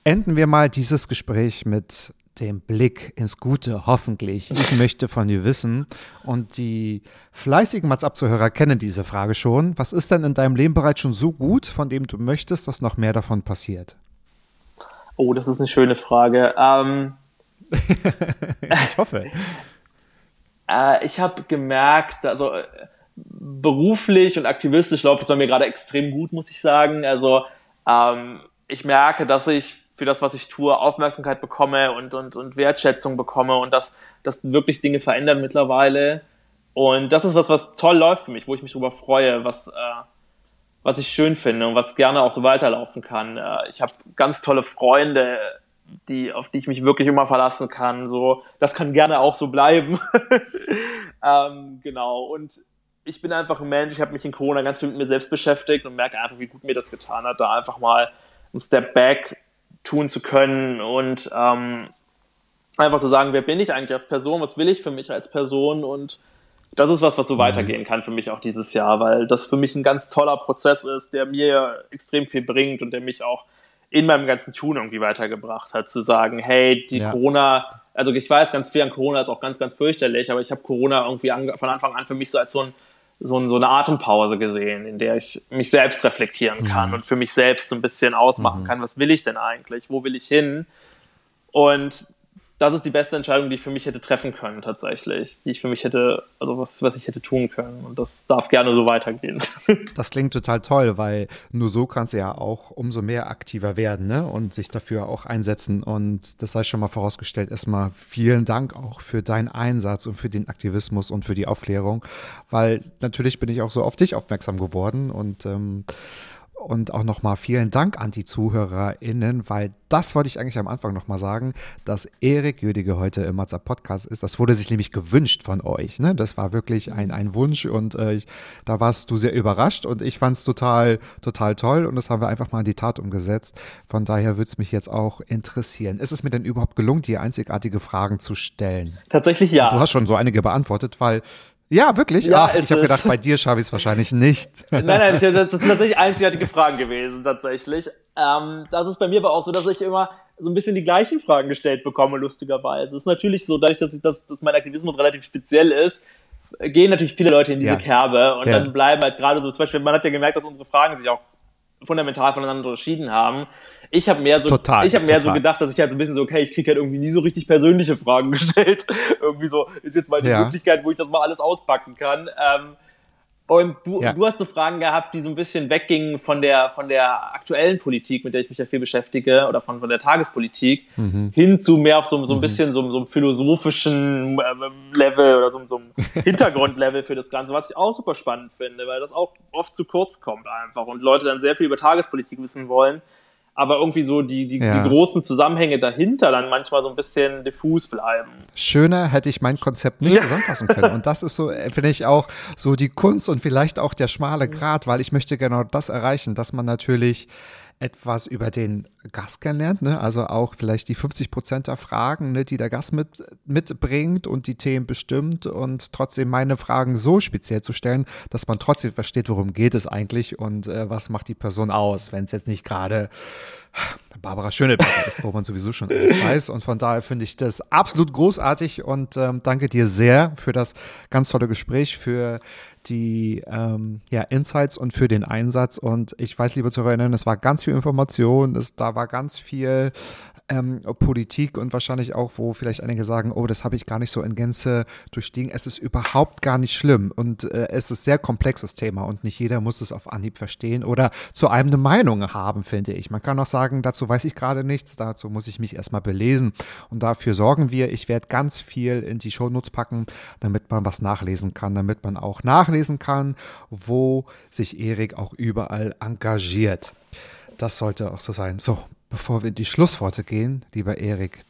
Enden wir mal dieses Gespräch mit dem Blick ins Gute, hoffentlich. Ich möchte von dir wissen, und die fleißigen Mats-Ab-Zuhörer kennen diese Frage schon. Was ist denn in deinem Leben bereits schon so gut, von dem du möchtest, dass noch mehr davon passiert?
Oh, das ist eine schöne Frage. Ähm,
Ich hoffe.
Äh, ich habe gemerkt, also äh, beruflich und aktivistisch läuft es bei mir gerade extrem gut, muss ich sagen. Also ähm, ich merke, dass ich für das, was ich tue, Aufmerksamkeit bekomme und, und, und Wertschätzung bekomme und dass, dass wirklich Dinge verändern mittlerweile. Und das ist was, was toll läuft für mich, wo ich mich darüber freue, was, äh, was ich schön finde und was gerne auch so weiterlaufen kann. Äh, ich habe ganz tolle Freunde, die, auf die ich mich wirklich immer verlassen kann. So, das kann gerne auch so bleiben. ähm, genau. Und ich bin einfach ein Mensch, ich habe mich in Corona ganz viel mit mir selbst beschäftigt und merke einfach, wie gut mir das getan hat, da einfach mal einen Step back tun zu können und ähm, einfach zu sagen, wer bin ich eigentlich als Person, was will ich für mich als Person und das ist was, was so weitergehen kann für mich auch dieses Jahr, weil das für mich ein ganz toller Prozess ist, der mir extrem viel bringt und der mich auch in meinem ganzen Tun irgendwie weitergebracht hat, zu sagen, hey, die
Ja.
Corona, also ich weiß, ganz viel an Corona ist auch ganz, ganz fürchterlich, aber ich habe Corona irgendwie ange- von Anfang an für mich so als so, ein, so, ein, so eine Atempause gesehen, in der ich mich selbst reflektieren kann und für mich selbst so ein bisschen ausmachen kann, was will ich denn eigentlich, wo will ich hin? Und das ist die beste Entscheidung, die ich für mich hätte treffen können, tatsächlich. Die ich für mich hätte, also was, was ich hätte tun können. Und das darf gerne so weitergehen.
Das klingt total toll, weil nur so kannst du ja auch umso mehr aktiver werden ne? und sich dafür auch einsetzen. Und das sei schon mal vorausgestellt. Erstmal vielen Dank auch für deinen Einsatz und für den Aktivismus und für die Aufklärung, weil natürlich bin ich auch so auf dich aufmerksam geworden und ähm, und auch nochmal vielen Dank an die ZuhörerInnen, weil das wollte ich eigentlich am Anfang nochmal sagen, dass Erik Jüdige heute im WhatsApp Podcast ist. Das wurde sich nämlich gewünscht von euch. Ne? Das war wirklich ein, ein Wunsch und äh, ich, da warst du sehr überrascht und ich fand es total, total toll und das haben wir einfach mal in die Tat umgesetzt. Von daher würde es mich jetzt auch interessieren. Ist es mir denn überhaupt gelungen, dir einzigartige Fragen zu stellen?
Tatsächlich ja.
Du hast schon so einige beantwortet, weil ja, wirklich.
Ja,
Ach, ich habe gedacht, bei dir schaffe ich es wahrscheinlich nicht.
Nein, nein, ich, das sind tatsächlich einzigartige Fragen gewesen, tatsächlich. Ähm, das ist bei mir aber auch so, dass ich immer so ein bisschen die gleichen Fragen gestellt bekomme, lustigerweise. Es ist natürlich so, dadurch, dass, ich das, dass mein Aktivismus relativ speziell ist, gehen natürlich viele Leute in diese
Ja.
Kerbe und
Ja.
dann bleiben halt gerade so, zum Beispiel, man hat ja gemerkt, dass unsere Fragen sich auch fundamental voneinander unterschieden haben. Ich habe mehr so,
Total,
ich habe mehr so
total.
gedacht, dass ich halt so ein bisschen so, okay, ich kriege halt irgendwie nie so richtig persönliche Fragen gestellt. irgendwie so, ist jetzt mal die
Ja.
Möglichkeit, wo ich das mal alles auspacken kann. Ähm, und du,
Ja.
du hast so Fragen gehabt, die so ein bisschen weggingen von der, von der aktuellen Politik, mit der ich mich ja viel beschäftige, oder von, von der Tagespolitik,
Mhm.
hin zu mehr auf so, so ein bisschen so, so einem philosophischen ähm, Level oder so, so einem Hintergrundlevel für das Ganze, was ich auch super spannend finde, weil das auch oft zu kurz kommt einfach und Leute dann sehr viel über Tagespolitik wissen wollen, aber irgendwie so die, die,
Ja.
die großen Zusammenhänge dahinter dann manchmal so ein bisschen diffus bleiben.
Schöner hätte ich mein Konzept nicht zusammenfassen können. Und das ist so, äh, finde ich auch so die Kunst und vielleicht auch der schmale Grat, weil ich möchte genau das erreichen, dass man natürlich etwas über den Gast kennenlernt, ne? also auch vielleicht die 50 Prozent der Fragen, ne, die der Gast mit, mitbringt und die Themen bestimmt und trotzdem meine Fragen so speziell zu stellen, dass man trotzdem versteht, worum geht es eigentlich und äh, was macht die Person aus, wenn es jetzt nicht gerade Barbara Schöneberger ist, wo man sowieso schon alles weiß. Und von daher finde ich das absolut großartig und ähm, danke dir sehr für das ganz tolle Gespräch, für die ähm, ja, Insights und für den Einsatz. Und ich weiß, liebe Zuhörerinnen, es war ganz viel Information, es, da war ganz viel ähm, Politik und wahrscheinlich auch, wo vielleicht einige sagen, oh, das habe ich gar nicht so in Gänze durchstiegen. Es ist überhaupt gar nicht schlimm und äh, es ist sehr komplexes Thema und nicht jeder muss es auf Anhieb verstehen oder zu einem eine Meinung haben, finde ich. Man kann auch sagen, dazu weiß ich gerade nichts, dazu muss ich mich erstmal belesen. Und dafür sorgen wir. Ich werde ganz viel in die Shownotes packen, damit man was nachlesen kann, damit man auch nachlesen kann, wo sich Erik auch überall engagiert. Das sollte auch so sein. So, bevor wir in die Schlussworte gehen, lieber Erik,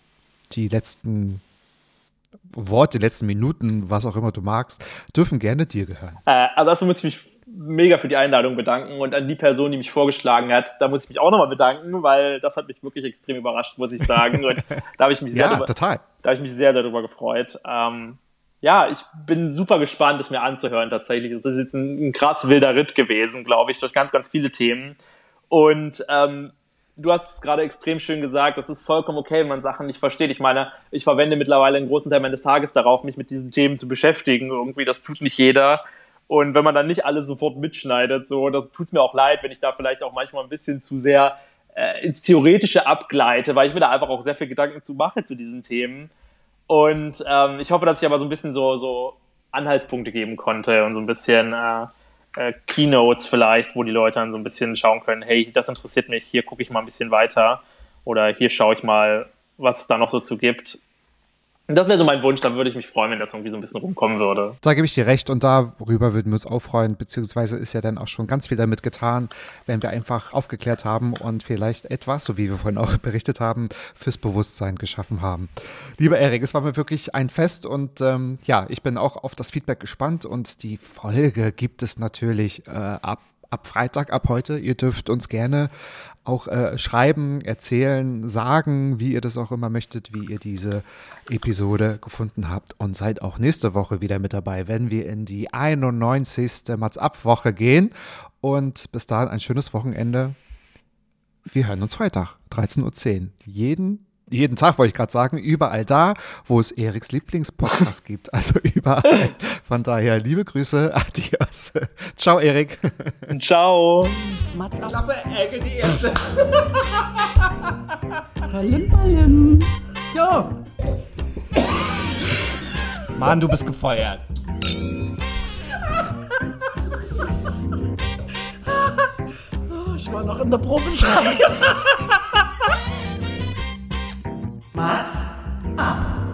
die letzten Worte, die letzten Minuten, was auch immer du magst, dürfen gerne dir gehören.
Äh, also erstmal muss ich mich mega für die Einladung bedanken und an die Person, die mich vorgeschlagen hat, da muss ich mich auch nochmal bedanken, weil das hat mich wirklich extrem überrascht, muss ich sagen. Und da habe ich mich sehr,
ja,
drüber,
total.
Da habe ich mich sehr, sehr drüber gefreut. Ähm, ja, ich bin super gespannt, es mir anzuhören tatsächlich. Das ist jetzt ein, ein krass wilder Ritt gewesen, glaube ich, durch ganz, ganz viele Themen. Und ähm, du hast es gerade extrem schön gesagt, das ist vollkommen okay, wenn man Sachen nicht versteht. Ich meine, ich verwende mittlerweile einen großen Teil meines Tages darauf, mich mit diesen Themen zu beschäftigen. Irgendwie, das tut nicht jeder. Und wenn man dann nicht alles sofort mitschneidet, so, das tut es mir auch leid, wenn ich da vielleicht auch manchmal ein bisschen zu sehr äh, ins Theoretische abgleite, weil ich mir da einfach auch sehr viel Gedanken zu mache zu diesen Themen. Und ähm, ich hoffe, dass ich aber so ein bisschen so, so Anhaltspunkte geben konnte und so ein bisschen äh, äh, Keynotes vielleicht, wo die Leute dann so ein bisschen schauen können, hey, das interessiert mich, hier gucke ich mal ein bisschen weiter oder hier schaue ich mal, was es da noch so zu gibt. Das wäre so mein Wunsch, da würde ich mich freuen, wenn das irgendwie so ein bisschen rumkommen würde.
Da gebe ich dir recht und darüber würden wir uns auch freuen, beziehungsweise ist ja dann auch schon ganz viel damit getan, wenn wir einfach aufgeklärt haben und vielleicht etwas, so wie wir vorhin auch berichtet haben, fürs Bewusstsein geschaffen haben. Lieber Erik, es war mir wirklich ein Fest und ähm, ja, ich bin auch auf das Feedback gespannt und die Folge gibt es natürlich äh, ab ab Freitag, ab heute. Ihr dürft uns gerne auch äh, schreiben, erzählen, sagen, wie ihr das auch immer möchtet, wie ihr diese Episode gefunden habt und seid auch nächste Woche wieder mit dabei, wenn wir in die 91. Mats-Ab-Woche gehen. Und bis dahin ein schönes Wochenende. Wir hören uns Freitag, 13.10 Uhr. Jeden jeden Tag wollte ich gerade sagen, überall da, wo es Eriks Lieblingspodcast gibt. Also überall. Von daher liebe Grüße, adios. Ciao, Erik.
Ciao.
Mats.
Klappe, Ecke, die erste.
Ballim, ballim. Jo.
Mann, du bist gefeuert.
Ich war noch in der Mas, mapa.